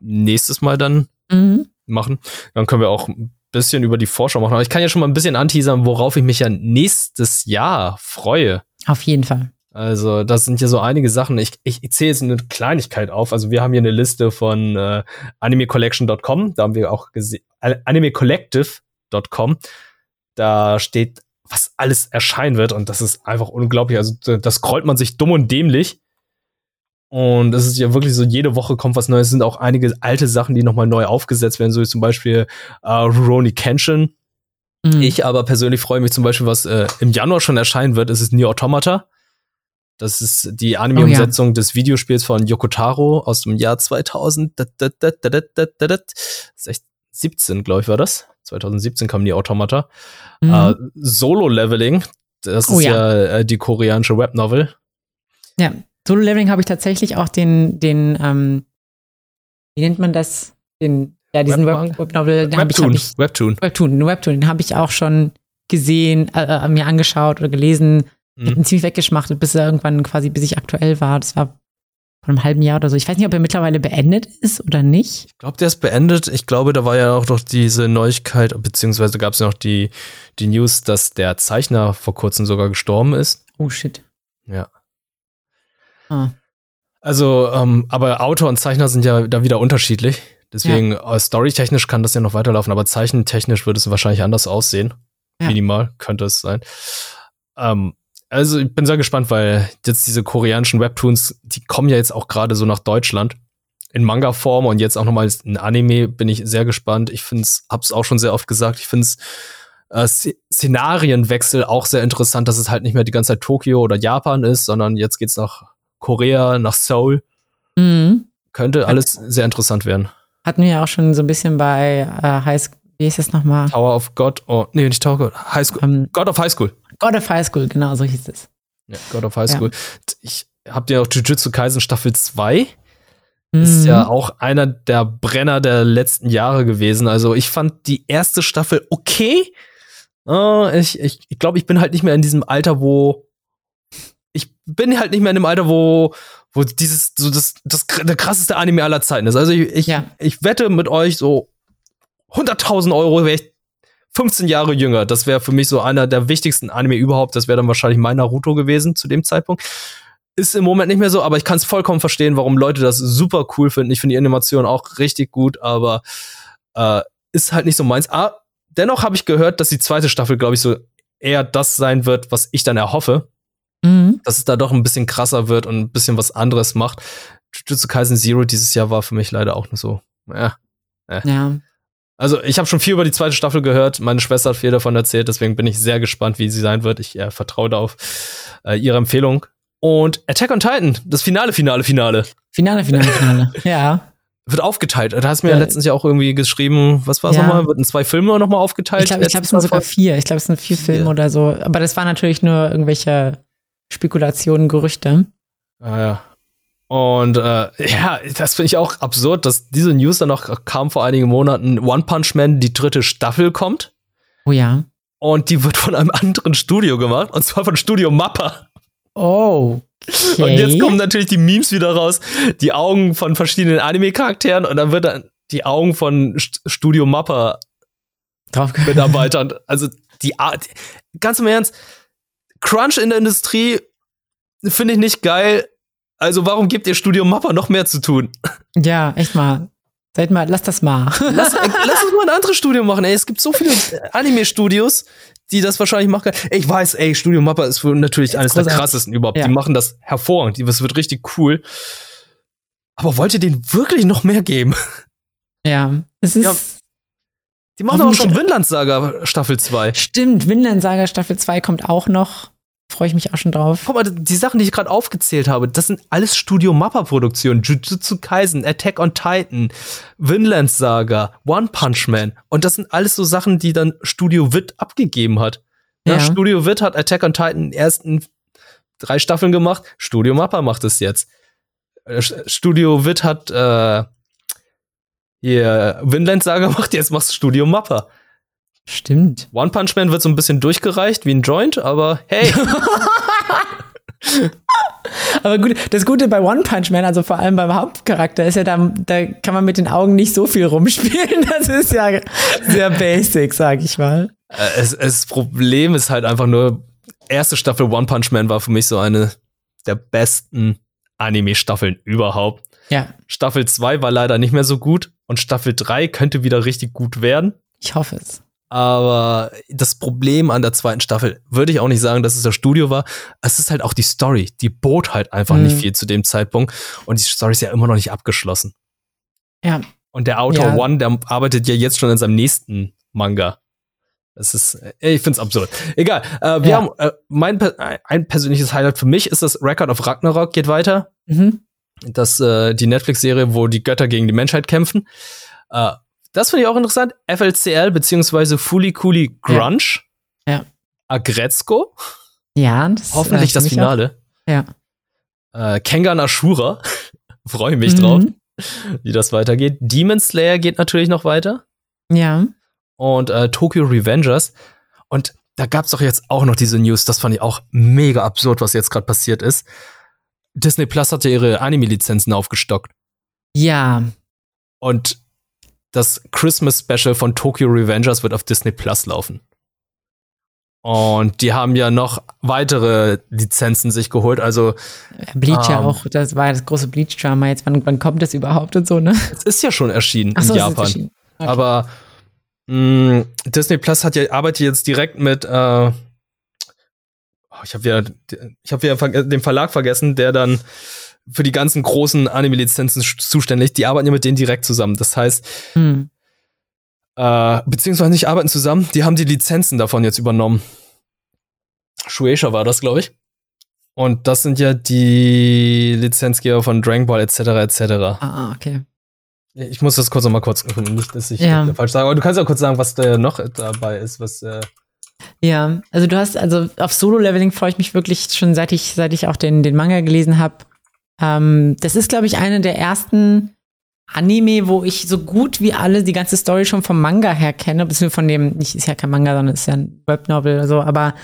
nächstes Mal dann Mhm. machen. Dann können wir auch ein bisschen über die Vorschau machen. Aber ich kann ja schon mal ein bisschen anteasern, worauf ich mich ja nächstes Jahr freue. Auf jeden Fall. Also, das sind ja so einige Sachen. Ich, ich, ich zähle jetzt eine Kleinigkeit auf. Also, wir haben hier eine Liste von äh, animecollection.com. Da haben wir auch gesehen, animecollective.com. Da steht, was alles erscheinen wird. Und das ist einfach unglaublich. Also, das scrollt man sich dumm und dämlich. Und es ist ja wirklich so, jede Woche kommt was Neues. Es sind auch einige alte Sachen, die nochmal neu aufgesetzt werden, so wie zum Beispiel äh, Rurouni Kenshin. Mhm. Ich aber persönlich freue mich zum Beispiel, was äh, im Januar schon erscheinen wird, ist es Nier Automata. Das ist die Anime-Umsetzung des Videospiels von Yokotaro aus dem Jahr 2000. Das ist echt 17, glaube ich, war das. 2017 kam Nier Automata. Mhm. Äh, Solo-Leveling, das Oh ist ja. ja, äh, die koreanische Webnovel. Ja, Solo Leveling habe ich tatsächlich auch den, den, ähm, wie nennt man das? Den, ja, diesen? Web Webnovel, den habe ich, Webtoon, hab ich, Webtoon. Webtoon, den Webtoon, den habe ich auch schon gesehen, äh, äh, mir angeschaut oder gelesen. Mhm. ihn ziemlich weggeschmachtet, bis er irgendwann quasi, bis ich aktuell war. Das war vor einem halben Jahr oder so. Ich weiß nicht, ob er mittlerweile beendet ist oder nicht. Ich glaube, der ist beendet. Ich glaube, da war ja auch noch diese Neuigkeit, beziehungsweise gab es ja noch die, die News, dass der Zeichner vor kurzem sogar gestorben ist. Oh shit. Ja. Ah. Also, ähm, aber Autor und Zeichner sind ja da wieder unterschiedlich. Deswegen, äh, storytechnisch kann das ja noch weiterlaufen, aber zeichentechnisch würde es wahrscheinlich anders aussehen. Ja. Minimal könnte es sein. Ähm, also, ich bin sehr gespannt, weil jetzt diese koreanischen Webtoons, die kommen ja jetzt auch gerade so nach Deutschland in Manga-Form und jetzt auch nochmal in Anime bin ich sehr gespannt. Ich finde es, hab's auch schon sehr oft gesagt, ich finde es äh, Sze- Szenarienwechsel auch sehr interessant, dass es halt nicht mehr die ganze Zeit Tokio oder Japan ist, sondern jetzt geht's nach Korea, nach Seoul. Mhm. Könnte alles sehr interessant werden. Hatten wir ja auch schon so ein bisschen bei äh, High School, wie ist das nochmal? Tower of God, oh, nee, nicht Tower of God, High School, Ähm, God of High School. God of High School, genau, so hieß es. Ja, God of High Ja. School. Ich hab dir auch Jujutsu Kaisen Staffel 2. Ist Mhm. ja auch einer der Brenner der letzten Jahre gewesen. Also ich fand die erste Staffel okay. Äh, ich ich, ich glaube, ich bin halt nicht mehr in diesem Alter, wo ich bin halt nicht mehr in dem Alter, wo, wo dieses, so das, das, der krasseste Anime aller Zeiten ist. Also ich, ich, Ja. ich wette mit euch so 100.000 Euro wäre ich 15 Jahre jünger. Das wäre für mich so einer der wichtigsten Anime überhaupt. Das wäre dann wahrscheinlich mein Naruto gewesen zu dem Zeitpunkt. Ist im Moment nicht mehr so, aber ich kann es vollkommen verstehen, warum Leute das super cool finden. Ich finde die Animation auch richtig gut, aber äh, ist halt nicht so meins. Ah, dennoch habe ich gehört, dass die zweite Staffel, glaube ich, so eher das sein wird, was ich dann erhoffe Mhm. dass es da doch ein bisschen krasser wird und ein bisschen was anderes macht. Jujutsu Kaisen Zero dieses Jahr war für mich leider auch nur so. Ja. Ja. Also ich habe schon viel über die zweite Staffel gehört. Meine Schwester hat viel davon erzählt, deswegen bin ich sehr gespannt, wie sie sein wird. Ich äh, vertraue da auf äh, ihre Empfehlung. Und Attack on Titan, das Finale, Finale, Finale, Finale, Finale, Finale. ja. wird aufgeteilt. Da hast du mir Ja. ja letztens ja auch irgendwie geschrieben, was war es Ja. nochmal? Wird in zwei Filme nochmal aufgeteilt? Ich glaube, ich glaub, es sind sogar vier. Ich glaube, es sind vier. Filme oder so. Aber das waren natürlich nur irgendwelche Spekulationen, Gerüchte. Ah, ja. Und äh, ja, das finde ich auch absurd, dass diese News dann noch kam vor einigen Monaten. One Punch Man, die dritte Staffel kommt. Oh ja. Und die wird von einem anderen Studio gemacht. Und zwar von Studio Mappa. Oh. Okay. Und jetzt kommen natürlich die Memes wieder raus. Die Augen von verschiedenen Anime-Charakteren. Und dann wird dann die Augen von St- Studio Mappa Mitarbeitern. Also die Art. Ganz im Ernst. Crunch in der Industrie finde ich nicht geil. Also warum gebt ihr Studio Mappa noch mehr zu tun? Ja, echt mal. Seid mal, lass das mal. Lass, äh, lass uns mal ein anderes Studio machen, ey. Es gibt so viele äh, Anime-Studios, die das wahrscheinlich machen können. Ich weiß, ey, Studio Mappa ist natürlich eines der großartig. krassesten überhaupt. Ja. Die machen das hervorragend. Das wird richtig cool. Aber wollt ihr denen wirklich noch mehr geben? Ja. Es ist. Ja. Die machen auch schon Vinland Saga Staffel 2. Stimmt, Vinland Saga Staffel 2 kommt auch noch. Freue ich mich auch schon drauf. Guck mal, die Sachen, die ich gerade aufgezählt habe, das sind alles Studio Mappa Produktionen. Jujutsu Kaisen, Attack on Titan, Vinland Saga, One Punch Man. Und das sind alles so Sachen, die dann Studio Wit abgegeben hat. Ja. Ja. Studio Wit hat Attack on Titan die ersten drei Staffeln gemacht. Studio Mappa macht es jetzt. Äh, Studio Wit hat äh, hier Vinland Saga gemacht, jetzt macht Studio Mappa. Stimmt. One Punch Man wird so ein bisschen durchgereicht wie ein Joint, aber hey, Aber gut, das Gute bei One Punch Man, also vor allem beim Hauptcharakter, ist ja, da, da kann man mit den Augen nicht so viel rumspielen. Das ist ja sehr basic, sag ich mal. Äh, es, es, das Problem ist halt einfach nur, erste Staffel One Punch Man war für mich so eine der besten Anime-Staffeln überhaupt. Ja, Staffel 2 war leider nicht mehr so gut und Staffel 3 könnte wieder richtig gut werden. ich hoffe es. Aber das Problem an der zweiten Staffel würde ich auch nicht sagen, dass es das Studio war. Es ist halt auch die Story. Die bot halt einfach Mhm. nicht viel zu dem Zeitpunkt. Und die Story ist ja immer noch nicht abgeschlossen. Ja, Und der Autor Ja. One, der arbeitet ja jetzt schon an seinem nächsten Manga. Das ist, äh, ich find's absurd. Egal. Äh, wir Ja. haben äh, mein ein persönliches Highlight für mich ist das Record of Ragnarok geht weiter. mhm. Das äh, die Netflix-Serie, wo die Götter gegen die Menschheit kämpfen. Äh, das finde ich auch interessant. FLCL beziehungsweise Fuli Kuli Grunge. Ja. Agretzko. ja das, Hoffentlich das Finale. Auch. Ja. Äh, Kengan Ashura. Freue mich Mhm. drauf, wie das weitergeht. Demon Slayer geht natürlich noch weiter. Ja. und äh, Tokyo Revengers. Und da gab's doch jetzt auch noch diese News, das fand ich auch mega absurd, was jetzt gerade passiert ist. Disney Plus hat ja ihre Anime-Lizenzen aufgestockt. Ja. Und das Christmas Special von Tokyo Revengers wird auf Disney Plus laufen. Und die haben ja noch weitere Lizenzen sich geholt. Also Bleach ja Ähm. auch, das war ja das große Bleach-Drama jetzt. Wann, wann kommt das überhaupt und so, ne? es ist ja schon erschienen Ach so, in Japan. erschienen. Okay. Aber mh, Disney Plus hat ja, arbeitet jetzt direkt mit, äh, oh, ich habe wieder, ich habe wieder den Verlag vergessen, der dann für die ganzen großen Anime-Lizenzen zuständig. Die arbeiten ja mit denen direkt zusammen. Das heißt, Hm. äh, beziehungsweise nicht arbeiten zusammen, die haben die Lizenzen davon jetzt übernommen. Shueisha war das, glaube ich. Und das sind ja die Lizenzgeber von Dragon Ball etc. etc. Ah, okay. Ich muss das kurz noch mal kurz gucken, nicht, dass ich Ja. falsch sage. Aber du kannst ja kurz sagen, was da noch dabei ist, was äh, Ja, also du hast, also auf Solo-Leveling freue ich mich wirklich schon, seit ich, seit ich auch den, den Manga gelesen habe. Ähm, das ist, glaube ich, eine der ersten Anime, wo ich so gut wie alle die ganze Story schon vom Manga her kenne, beziehungsweise von dem, nicht ist ja kein Manga, sondern ist ja ein Webnovel oder so, aber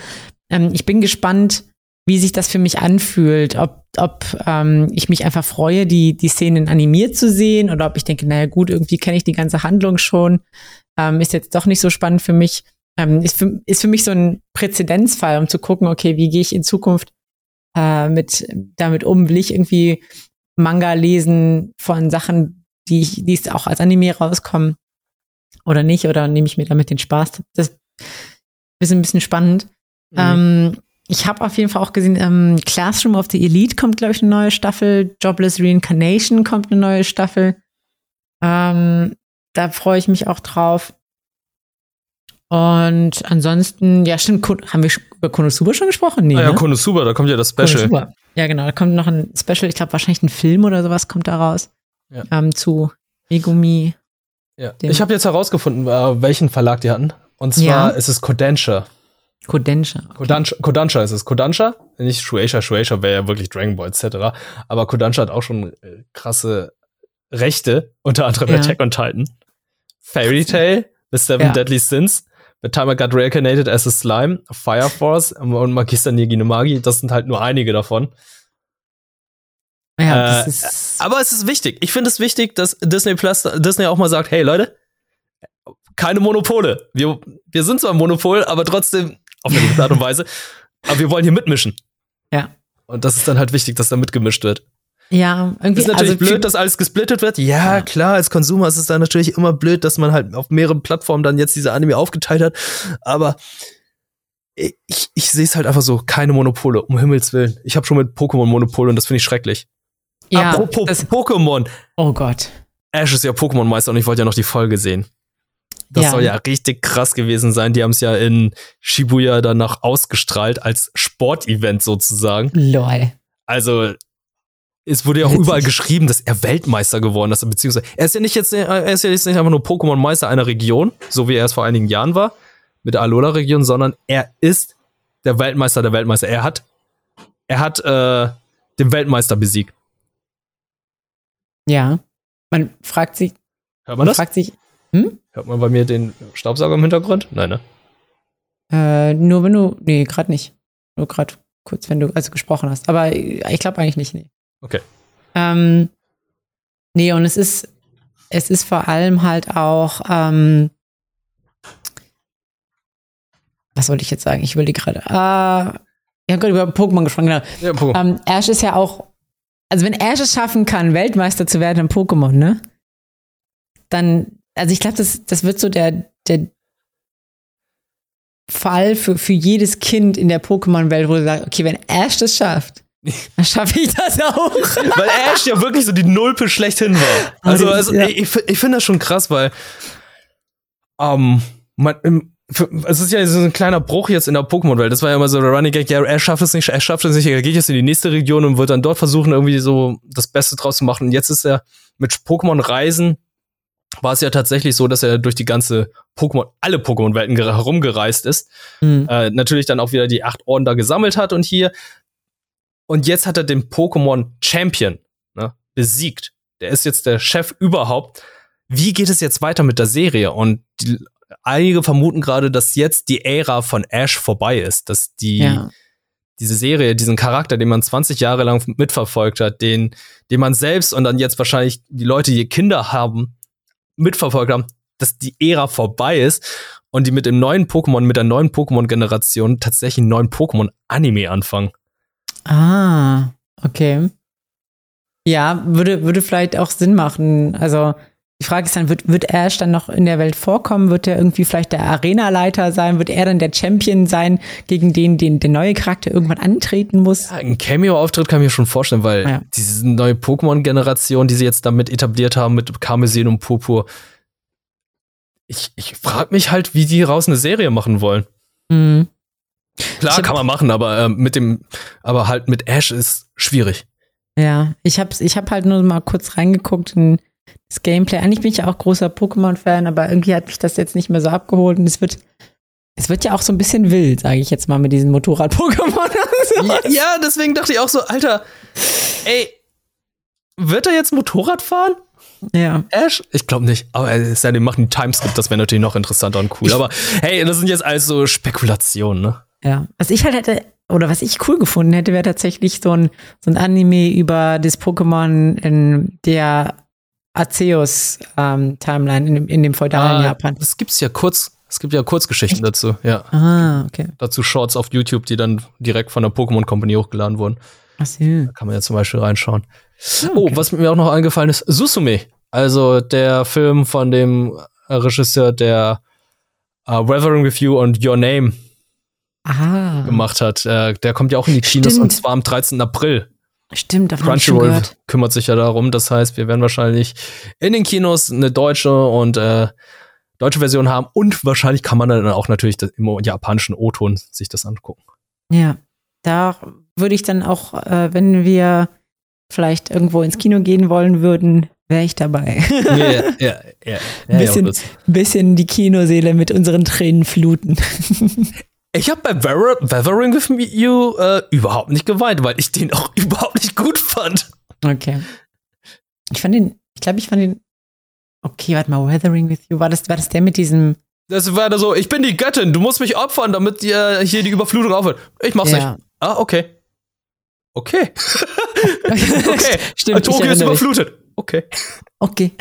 ähm, ich bin gespannt, wie sich das für mich anfühlt, ob, ob ähm, ich mich einfach freue, die, die Szenen animiert zu sehen oder ob ich denke, naja gut, irgendwie kenne ich die ganze Handlung schon, ähm, ist jetzt doch nicht so spannend für mich. Ähm, ist, für, ist für mich so ein Präzedenzfall, um zu gucken, okay, wie gehe ich in Zukunft äh, mit damit um? Will ich irgendwie Manga lesen von Sachen, die ich, die es auch als Anime rauskommen oder nicht? Oder nehme ich mir damit den Spaß? Das ist ein bisschen spannend. Mhm. Ähm, ich habe auf jeden Fall auch gesehen, ähm, Classroom of the Elite kommt, glaube ich, eine neue Staffel. Jobless Reincarnation kommt eine neue Staffel. Ähm, da freue ich mich auch drauf. Und ansonsten, ja, stimmt, haben wir über Konosuba schon gesprochen? Nee, ah, ja, ne? Konosuba, da kommt ja das Special. Konosuba. Ja, genau, da kommt noch ein Special, ich glaube wahrscheinlich ein Film oder sowas kommt da raus. Ja. Ähm, zu Megumi. Ja. Ich habe jetzt herausgefunden, äh, welchen Verlag die hatten. Und zwar ja. ist es Kodansha. Kodansha. Okay. Kodansha, Kodansha ist es. Kodansha, nicht Shueisha, Shueisha wäre ja wirklich Dragon Ball etc. Aber Kodansha hat auch schon äh, krasse Rechte, unter anderem ja. Attack on Titan. Fairy Tail, The Seven. Deadly Sins, The Time I Got Reincarnated as a Slime, Fire Force und Magister Nigi no Magi, das sind halt nur einige davon. Ja, äh, aber es ist wichtig. Ich finde es wichtig, dass Disney Plus, Disney auch mal sagt, hey Leute, keine Monopole. Wir, wir sind zwar ein Monopol, aber trotzdem auf eine gewisse Art und Weise. Aber wir wollen hier mitmischen. Ja. Und das ist dann halt wichtig, dass da mitgemischt wird. Ja, irgendwie. Ist natürlich also blöd, dass alles gesplittet wird. Ja, ja, klar, als Konsumer ist es dann natürlich immer blöd, dass man halt auf mehreren Plattformen dann jetzt diese Anime aufgeteilt hat. Aber ich, ich sehe es halt einfach so, keine Monopole, um Himmels Willen. Ich habe schon mit Pokémon Monopol und das finde ich schrecklich. Ja, Apropos Pokémon. Oh Gott. Ash ist ja Pokémon-Meister und ich wollte ja noch die Folge sehen. Das ja. soll ja richtig krass gewesen sein. Die haben es ja in Shibuya danach ausgestrahlt als Sportevent sozusagen. Lol. Also es wurde ja auch überall geschrieben, dass er Weltmeister geworden ist, beziehungsweise er ist ja nicht jetzt, er ist ja jetzt nicht einfach nur Pokémon-Meister einer Region, so wie er es vor einigen Jahren war, mit der Alola-Region, sondern er ist der Weltmeister der Weltmeister. Er hat, er hat äh, den Weltmeister besiegt. Ja. Man fragt sich. Hört man, man das? Fragt sich. Hm? Hört man bei mir den Staubsauger im Hintergrund? Nein, ne? Äh, nur wenn du. Nee, gerade nicht. Nur gerade kurz, wenn du also gesprochen hast. Aber ich glaube eigentlich nicht, nee. Okay. Ähm, nee, und es ist, es ist vor allem halt auch, ähm, was wollte ich jetzt sagen? Ich will die gerade. Äh, ich habe gerade über Pokémon gesprochen, genau. Ja, Pokémon. Ähm, Ash ist ja auch, also wenn Ash es schaffen kann, Weltmeister zu werden im Pokémon, ne? Dann, also ich glaube, das, das wird so der, der Fall für, für jedes Kind in der Pokémon-Welt, wo du sagst, okay, wenn Ash das schafft, dann schaffe ich das auch. weil Ash ja wirklich so die Nulpe schlechthin war. Also, also ja. ich, ich finde das schon krass, weil ähm, man, es ist ja so ein kleiner Bruch jetzt in der Pokémon-Welt. Das war ja immer so der Running Gag, ja, er schafft es nicht, er schafft es nicht, er geht jetzt in die nächste Region und wird dann dort versuchen, irgendwie so das Beste draus zu machen. Und jetzt ist er mit Pokémon-Reisen, war es ja tatsächlich so, dass er durch die ganze Pokémon, alle Pokémon-Welten herumgereist ist. Mhm. Äh, natürlich dann auch wieder die acht Orden da gesammelt hat und hier und jetzt hat er den Pokémon Champion ne, besiegt. Der ist jetzt der Chef überhaupt. Wie geht es jetzt weiter mit der Serie? Und die, einige vermuten gerade, dass jetzt die Ära von Ash vorbei ist, dass die ja. diese Serie, diesen Charakter, den man 20 Jahre lang mitverfolgt hat, den, den man selbst und dann jetzt wahrscheinlich die Leute, die Kinder haben, mitverfolgt haben, dass die Ära vorbei ist und die mit dem neuen Pokémon, mit der neuen Pokémon-Generation tatsächlich einen neuen Pokémon-Anime anfangen. Ah, okay. Ja, würde, würde vielleicht auch Sinn machen. Also die Frage ist dann, wird, wird Ash dann noch in der Welt vorkommen? Wird er irgendwie vielleicht der Arenaleiter sein? Wird er dann der Champion sein, gegen den, den der neue Charakter irgendwann antreten muss? Ja, ein Cameo-Auftritt kann ich mir schon vorstellen, weil ja. diese neue Pokémon-Generation, die sie jetzt damit etabliert haben, mit Karmesin und Purpur, ich, ich frage mich halt, wie die raus eine Serie machen wollen. Mhm. Klar, kann man machen, aber äh, mit dem, aber halt mit Ash ist schwierig. Ja, ich hab's, ich hab halt nur mal kurz reingeguckt in das Gameplay. Eigentlich bin ich ja auch großer Pokémon-Fan, aber irgendwie hat mich das jetzt nicht mehr so abgeholt und es wird, es wird ja auch so ein bisschen wild, sage ich jetzt mal, mit diesen Motorrad-Pokémon. Ja, ja, deswegen dachte ich auch so, Alter, ey, wird er jetzt Motorrad fahren? Ja. Ash? Ich glaube nicht. Aber es ist ja, die machen Timeskip, das wäre natürlich noch interessanter und cool. Aber hey, das sind jetzt alles so Spekulationen, ne? Ja. Was ich halt hätte oder was ich cool gefunden hätte, wäre tatsächlich so ein, so ein Anime über das Pokémon in der Arceus-Timeline in, dem- in dem feudalen Ah, Japan. Das gibt's ja kurz. Es gibt ja Kurzgeschichten dazu, ja. Ah, okay. Dazu Shorts auf YouTube, die dann direkt von der Pokémon Company hochgeladen wurden. Ach so. Da kann man ja zum Beispiel reinschauen. Ah, Oh, okay. was mir auch noch eingefallen ist, Susume. Also der Film von dem Regisseur, der uh, Weathering with You und Your Name Ah, gemacht hat. Äh, der kommt ja auch in die Kinos und zwar am 13. April. stimmt, davon Crunchyroll kümmert sich ja darum. Das heißt, wir werden wahrscheinlich in den Kinos eine deutsche und äh, deutsche Version haben und wahrscheinlich kann man dann auch natürlich im japanischen O-Ton sich das angucken. Ja, da würde ich dann auch, äh, wenn wir vielleicht irgendwo ins Kino gehen wollen würden, wäre ich dabei. Ja, ja, ja. bisschen die Kinoseele mit unseren Tränen fluten. Ich habe bei Weather- Weathering with You äh, überhaupt nicht geweint, weil ich den auch überhaupt nicht gut fand. Okay. Ich fand den, ich glaube, ich fand den, okay, warte mal, Weathering with You, war das, war das der mit diesem, Das war da so, ich bin die Göttin, du musst mich opfern, damit dir hier die Überflutung aufhört. Ich mach's Ja. nicht. Ah, okay. Okay. Okay. Stimmt, Tokio ist mich. überflutet. Okay. Okay.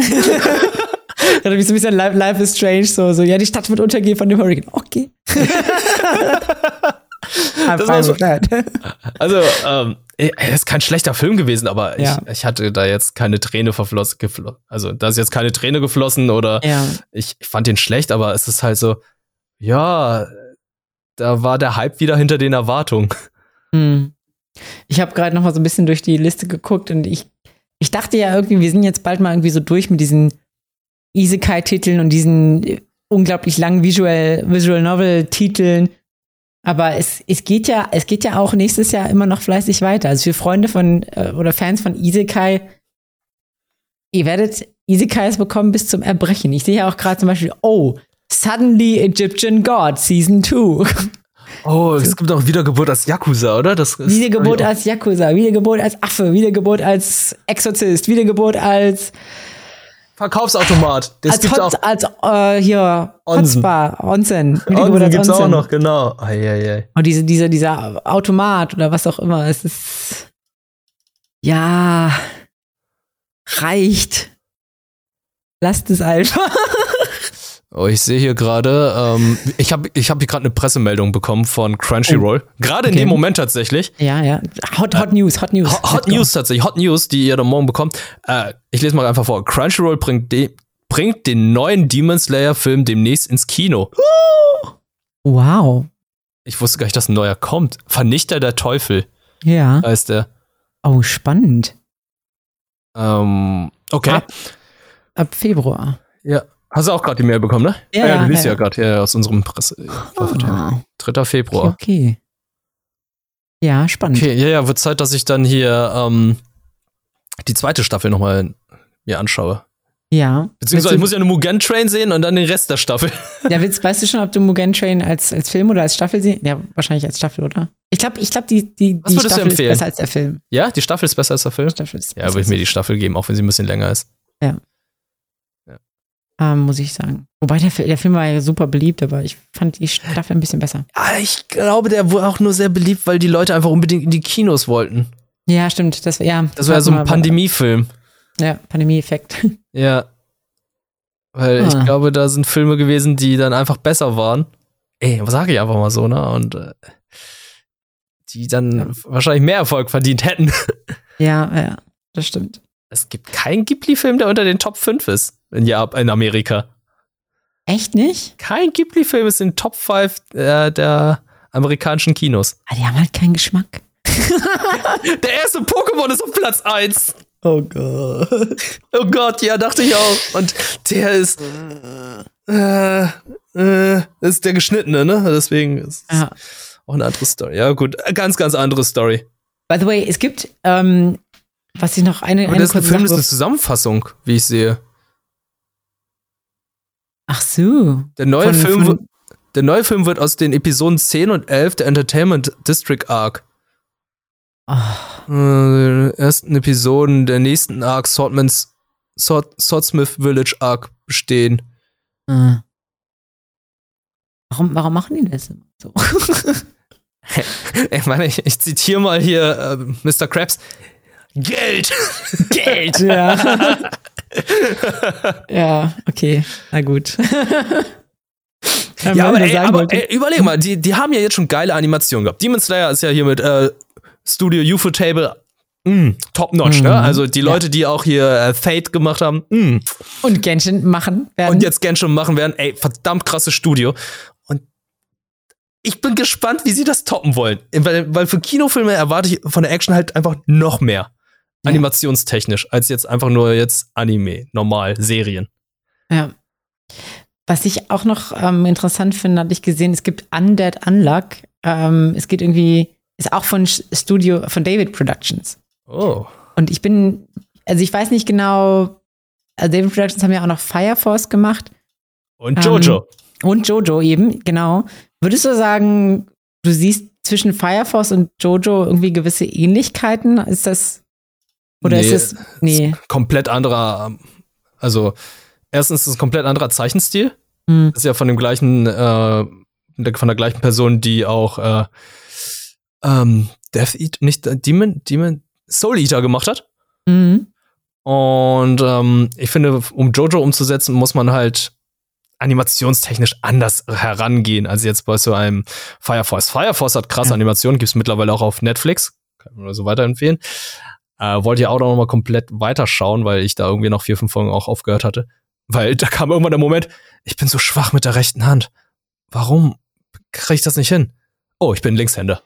Mich so ein bisschen Life, Life is Strange, so, so, ja, die Stadt wird untergehen von dem Hurricane. Okay. Das war so-. Also, ähm, er ist kein schlechter Film gewesen, aber Ja. ich, ich hatte da jetzt keine Träne verflossen. Also, da ist jetzt keine Träne geflossen oder ja. ich, ich fand den schlecht, aber es ist halt so, ja, da war der Hype wieder hinter den Erwartungen. Hm. Ich habe gerade noch mal so ein bisschen durch die Liste geguckt und ich, ich dachte ja irgendwie, wir sind jetzt bald mal irgendwie so durch mit diesen Isekai-Titeln und diesen äh, unglaublich langen Visual, Visual Novel-Titeln. Aber es, es geht ja, es geht ja auch nächstes Jahr immer noch fleißig weiter. Also für Freunde von äh, oder Fans von Isekai, ihr werdet Isekais bekommen bis zum Erbrechen. Ich sehe ja auch gerade zum Beispiel, oh, Suddenly Egyptian God Season 2. Oh, es gibt auch Wiedergeburt als Yakuza, oder? Das ist Wiedergeburt als Yakuza, Wiedergeburt als Affe, Wiedergeburt als Exorzist, Wiedergeburt als, Verkaufsautomat. Das als, gibt's auch. Hot, als äh, hier Onsen. Hotspa, Onsen. Onsen gibt's auch Onsen. noch, genau. Eieiei. Und diese, dieser, dieser Automat oder was auch immer, es ist, ja, reicht. Lasst es einfach. Oh, ich sehe hier gerade, ähm, ich habe ich hab hier gerade eine Pressemeldung bekommen von Crunchyroll. Gerade in Okay. dem Moment tatsächlich. Ja, ja. Hot, Hot News, Hot News. Hot, Hot. News tatsächlich, Hot News, die ihr dann morgen bekommt. Äh, ich lese mal einfach vor. Crunchyroll bringt, de bringt den neuen Demon Slayer Film demnächst ins Kino. Wow. Ich wusste gar nicht, dass ein neuer kommt. Vernichter der Teufel Ja. heißt der. Oh, spannend. Ähm, okay. Ab, ab Februar. Ja. Hast du auch gerade die Mail bekommen, ne? Ja, ja du ja, liest ja, ja. gerade ja, aus unserem Presse. Ah, 3. Februar. okay. Ja, spannend. Okay, ja, ja, wird Zeit, dass ich dann hier ähm, die zweite Staffel nochmal mir anschaue. Ja. Beziehungsweise ich muss ja eine Mugen Train sehen und dann den Rest der Staffel. ja, willst, weißt du schon, ob du Mugen Train als, als Film oder als Staffel siehst? Ja, wahrscheinlich als Staffel, oder? Ich glaube, ich glaub, die, die, Was die Staffel ist besser als der Film. Ja, die Staffel ist besser als der Film. Staffel ist Ja, würde ich mir die Staffel geben, auch wenn sie ein bisschen länger ist. Ähm, muss ich sagen. Wobei der, der Film war ja super beliebt, aber ich fand die Staffel ein bisschen besser. Ja, ich glaube, der wurde auch nur sehr beliebt, weil die Leute einfach unbedingt in die Kinos wollten. Ja, stimmt. Das, ja, Das war ja so ein Pandemiefilm. Ja, Pandemie-Effekt. Ja. Weil ich Ah. glaube, da sind Filme gewesen, die dann einfach besser waren. Ey, was sage ich einfach mal so, ne? Und äh, die dann Ja. wahrscheinlich mehr Erfolg verdient hätten. ja, ja, das stimmt. Es gibt keinen Ghibli-Film, der unter den Top 5 ist in, Jap in Amerika. Echt nicht? Kein Ghibli-Film ist in Top 5 äh, der amerikanischen Kinos. Ah, die haben halt keinen Geschmack. Der erste Pokémon ist auf Platz 1. Oh Gott. Oh Gott, ja, dachte ich auch. Und der ist. Äh, äh, ist der geschnittene, ne? Deswegen ist Ja. auch eine andere Story. Ja, gut, ganz, ganz andere Story. By the way, es gibt, ähm, was ich noch eine, Aber eine das ist ein Film, das ist eine Zusammenfassung, wie ich sehe. Ach so. Der neue, Von- Film, von- wird- der neue Film wird aus den Episoden 10 und 11 der Entertainment District Arc. Ah, Äh, ersten Episoden der nächsten Arc Swordman's, Sword, Swordsmith Village Arc bestehen. äh. Warum, warum machen die das immer so? ich meine, ich, ich zitiere mal hier äh, Mr. Krabs. Geld! Geld, ja. ja, okay, na gut. ja, aber, ey, aber ey, überleg mal, die, die haben ja jetzt schon geile Animationen gehabt. Demon Slayer ist ja hier mit äh, Studio UFO Table mm, top notch, ne? mhm. ne? Also die Leute, ja. die auch hier äh, Fate gemacht haben. Mm. Und Genshin machen werden. Und jetzt Genshin machen werden. Ey, verdammt krasses Studio. Und ich bin gespannt, wie sie das toppen wollen. Weil, weil für Kinofilme erwarte ich von der Action halt einfach noch mehr. Animationstechnisch, als jetzt einfach nur jetzt Anime, normal, Serien. Ja. Was ich auch noch ähm, interessant finde, hatte ich gesehen, es gibt Undead Unluck. Ähm, es geht irgendwie, ist auch von Studio, von David Productions. Oh. Und ich bin, also ich weiß nicht genau, also David Productions haben ja auch noch Fire Force gemacht. Und Jojo. Ähm, und Jojo eben, genau. Würdest du sagen, du siehst zwischen Fire Force und Jojo irgendwie gewisse Ähnlichkeiten? Ist das, oder nee, ist es, nee. Ist komplett anderer, also, erstens ist es ein komplett anderer Zeichenstil. Das ist ja von dem gleichen, äh, von der gleichen Person, die auch, äh, ähm, Death Eat, nicht äh, Demon, Demon, Soul Eater gemacht hat. Mhm. Und ähm, ich finde, um Jojo umzusetzen, muss man halt animationstechnisch anders herangehen als jetzt bei so einem Fire Force. Fire Force hat krasse ja. Animationen, gibt es mittlerweile auch auf Netflix. Kann man so weiterempfehlen. Äh, wollte ja auch noch mal komplett weiterschauen, weil ich da irgendwie noch vier, fünf Folgen auch aufgehört hatte. Weil da kam irgendwann der Moment, ich bin so schwach mit der rechten Hand. Warum kriege ich das nicht hin? Oh, ich bin Linkshänder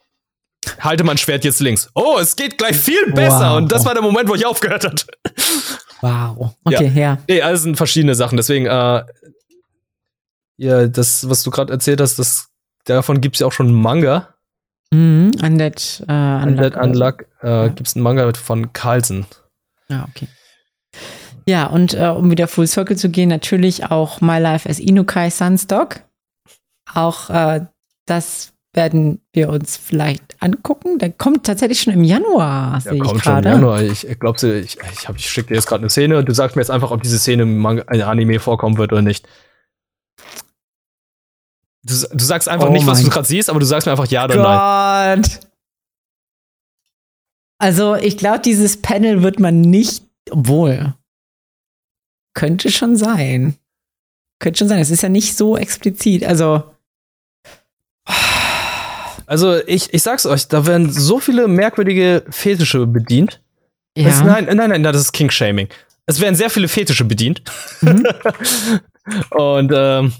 halte mein Schwert jetzt links. Oh, es geht gleich viel besser. Wow. Und das war der Moment, wo ich aufgehört habe. Wow. Okay, ja. ja. Nee, alles sind verschiedene Sachen. Deswegen, äh, ja, das, was du gerade erzählt hast, das, davon gibt es ja auch schon einen Manga. Mhm, Undead, äh, Unluck. Undead Unluck äh, ja. gibt es einen Manga von Carlsen. Ja, okay. Ja, und äh, um wieder Full Circle zu gehen, natürlich auch My Life as Inukai Sunstock. Auch äh, das werden wir uns vielleicht angucken. Der kommt tatsächlich schon im Januar. Der kommt schon im Januar. Ich, ich glaube, ich, ich, ich schicke dir jetzt gerade eine Szene und du sagst mir jetzt einfach, ob diese Szene im Anime vorkommen wird oder nicht. Du, du sagst einfach oh nicht, was du gerade siehst, aber du sagst mir einfach ja oder Gott. nein. Also, ich glaube, dieses Panel wird man nicht, obwohl. Könnte schon sein. Könnte schon sein. Es ist ja nicht so explizit. Also. Also ich, ich sag's euch, da werden so viele merkwürdige Fetische bedient. Ja. Das, nein, nein, nein, das ist King-Shaming. Es werden sehr viele Fetische bedient. Mhm. Und ähm,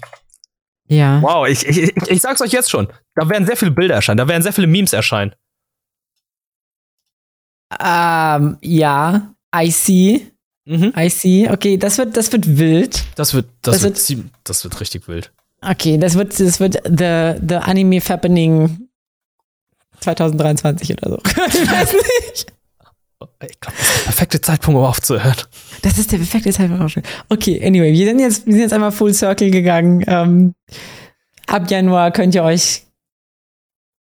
ja. Wow, ich, ich, ich, sag's euch jetzt schon. Da werden sehr viele Bilder erscheinen, da werden sehr viele Memes erscheinen. Ähm, ja, I see. Mhm. I see. Okay, das wird, das wird wild. Das wird, das, das wird, wird, das wird richtig wild. Okay, das wird, das wird the, the Anime Fappening 2023 oder so. ich weiß nicht. Ich glaube, das ist der perfekte Zeitpunkt, um aufzuhören. Das ist der perfekte Zeitpunkt, um aufzuhören. Okay, anyway, wir sind jetzt, wir sind jetzt einmal Full Circle gegangen. Ähm, ab Januar könnt ihr euch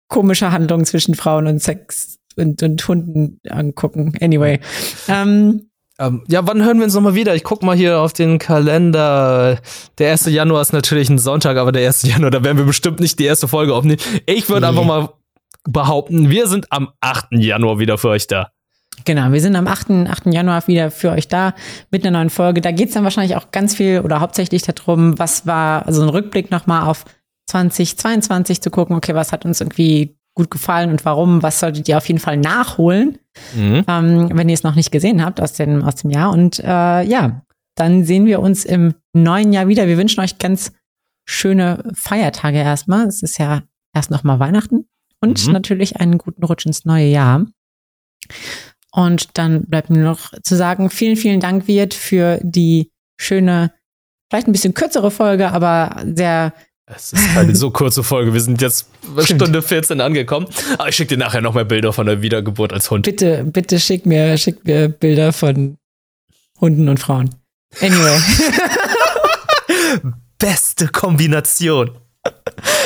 komische Handlungen zwischen Frauen und Sex und, und Hunden angucken. Anyway. Ähm, ähm, ja, wann hören wir uns nochmal wieder? Ich guck mal hier auf den Kalender. Der 1. Januar ist natürlich ein Sonntag, aber der 1. Januar, da werden wir bestimmt nicht die erste Folge aufnehmen. Ich würde nee. einfach mal behaupten, wir sind am 8. Januar wieder für euch da. Genau, wir sind am 8. 8. Januar wieder für euch da mit einer neuen Folge. Da geht es dann wahrscheinlich auch ganz viel oder hauptsächlich darum, was war, also ein Rückblick nochmal auf 2022 zu gucken, okay, was hat uns irgendwie gut gefallen und warum, was solltet ihr auf jeden Fall nachholen, mhm. ähm, wenn ihr es noch nicht gesehen habt aus dem, aus dem Jahr. Und äh, ja, dann sehen wir uns im neuen Jahr wieder. Wir wünschen euch ganz schöne Feiertage erstmal. Es ist ja erst nochmal Weihnachten und mhm. natürlich einen guten Rutsch ins neue Jahr. Und dann bleibt mir noch zu sagen, vielen, vielen Dank, Wirt, für die schöne, vielleicht ein bisschen kürzere Folge, aber sehr. Es ist eine so kurze Folge. Wir sind jetzt Stunde 14 angekommen. Aber ich schicke dir nachher noch mehr Bilder von der Wiedergeburt als Hund. Bitte, bitte schick mir, schick mir Bilder von Hunden und Frauen. Anyway. Beste Kombination.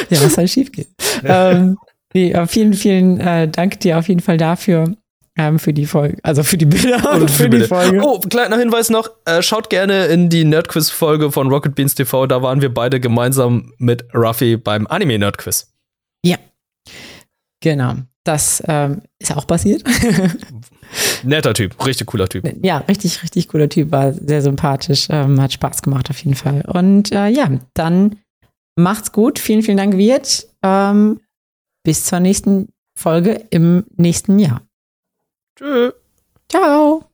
Ja, was soll schief gehen? ähm, Nee, vielen, vielen äh, Dank dir auf jeden Fall dafür. Ähm, für die Folge, also für die Bilder und, und für die, die Folge. Oh, kleiner Hinweis noch, äh, schaut gerne in die Nerdquiz-Folge von Rocket Beans TV, da waren wir beide gemeinsam mit Ruffy beim Anime-Nerdquiz. Ja. Genau. Das ähm, ist auch passiert. Netter Typ, richtig cooler Typ. Ja, richtig, richtig cooler Typ, war sehr sympathisch, ähm, hat Spaß gemacht auf jeden Fall. Und äh, ja, dann macht's gut. Vielen, vielen Dank, Wirt. Ähm, bis zur nächsten Folge im nächsten Jahr. Tschö. Ciao.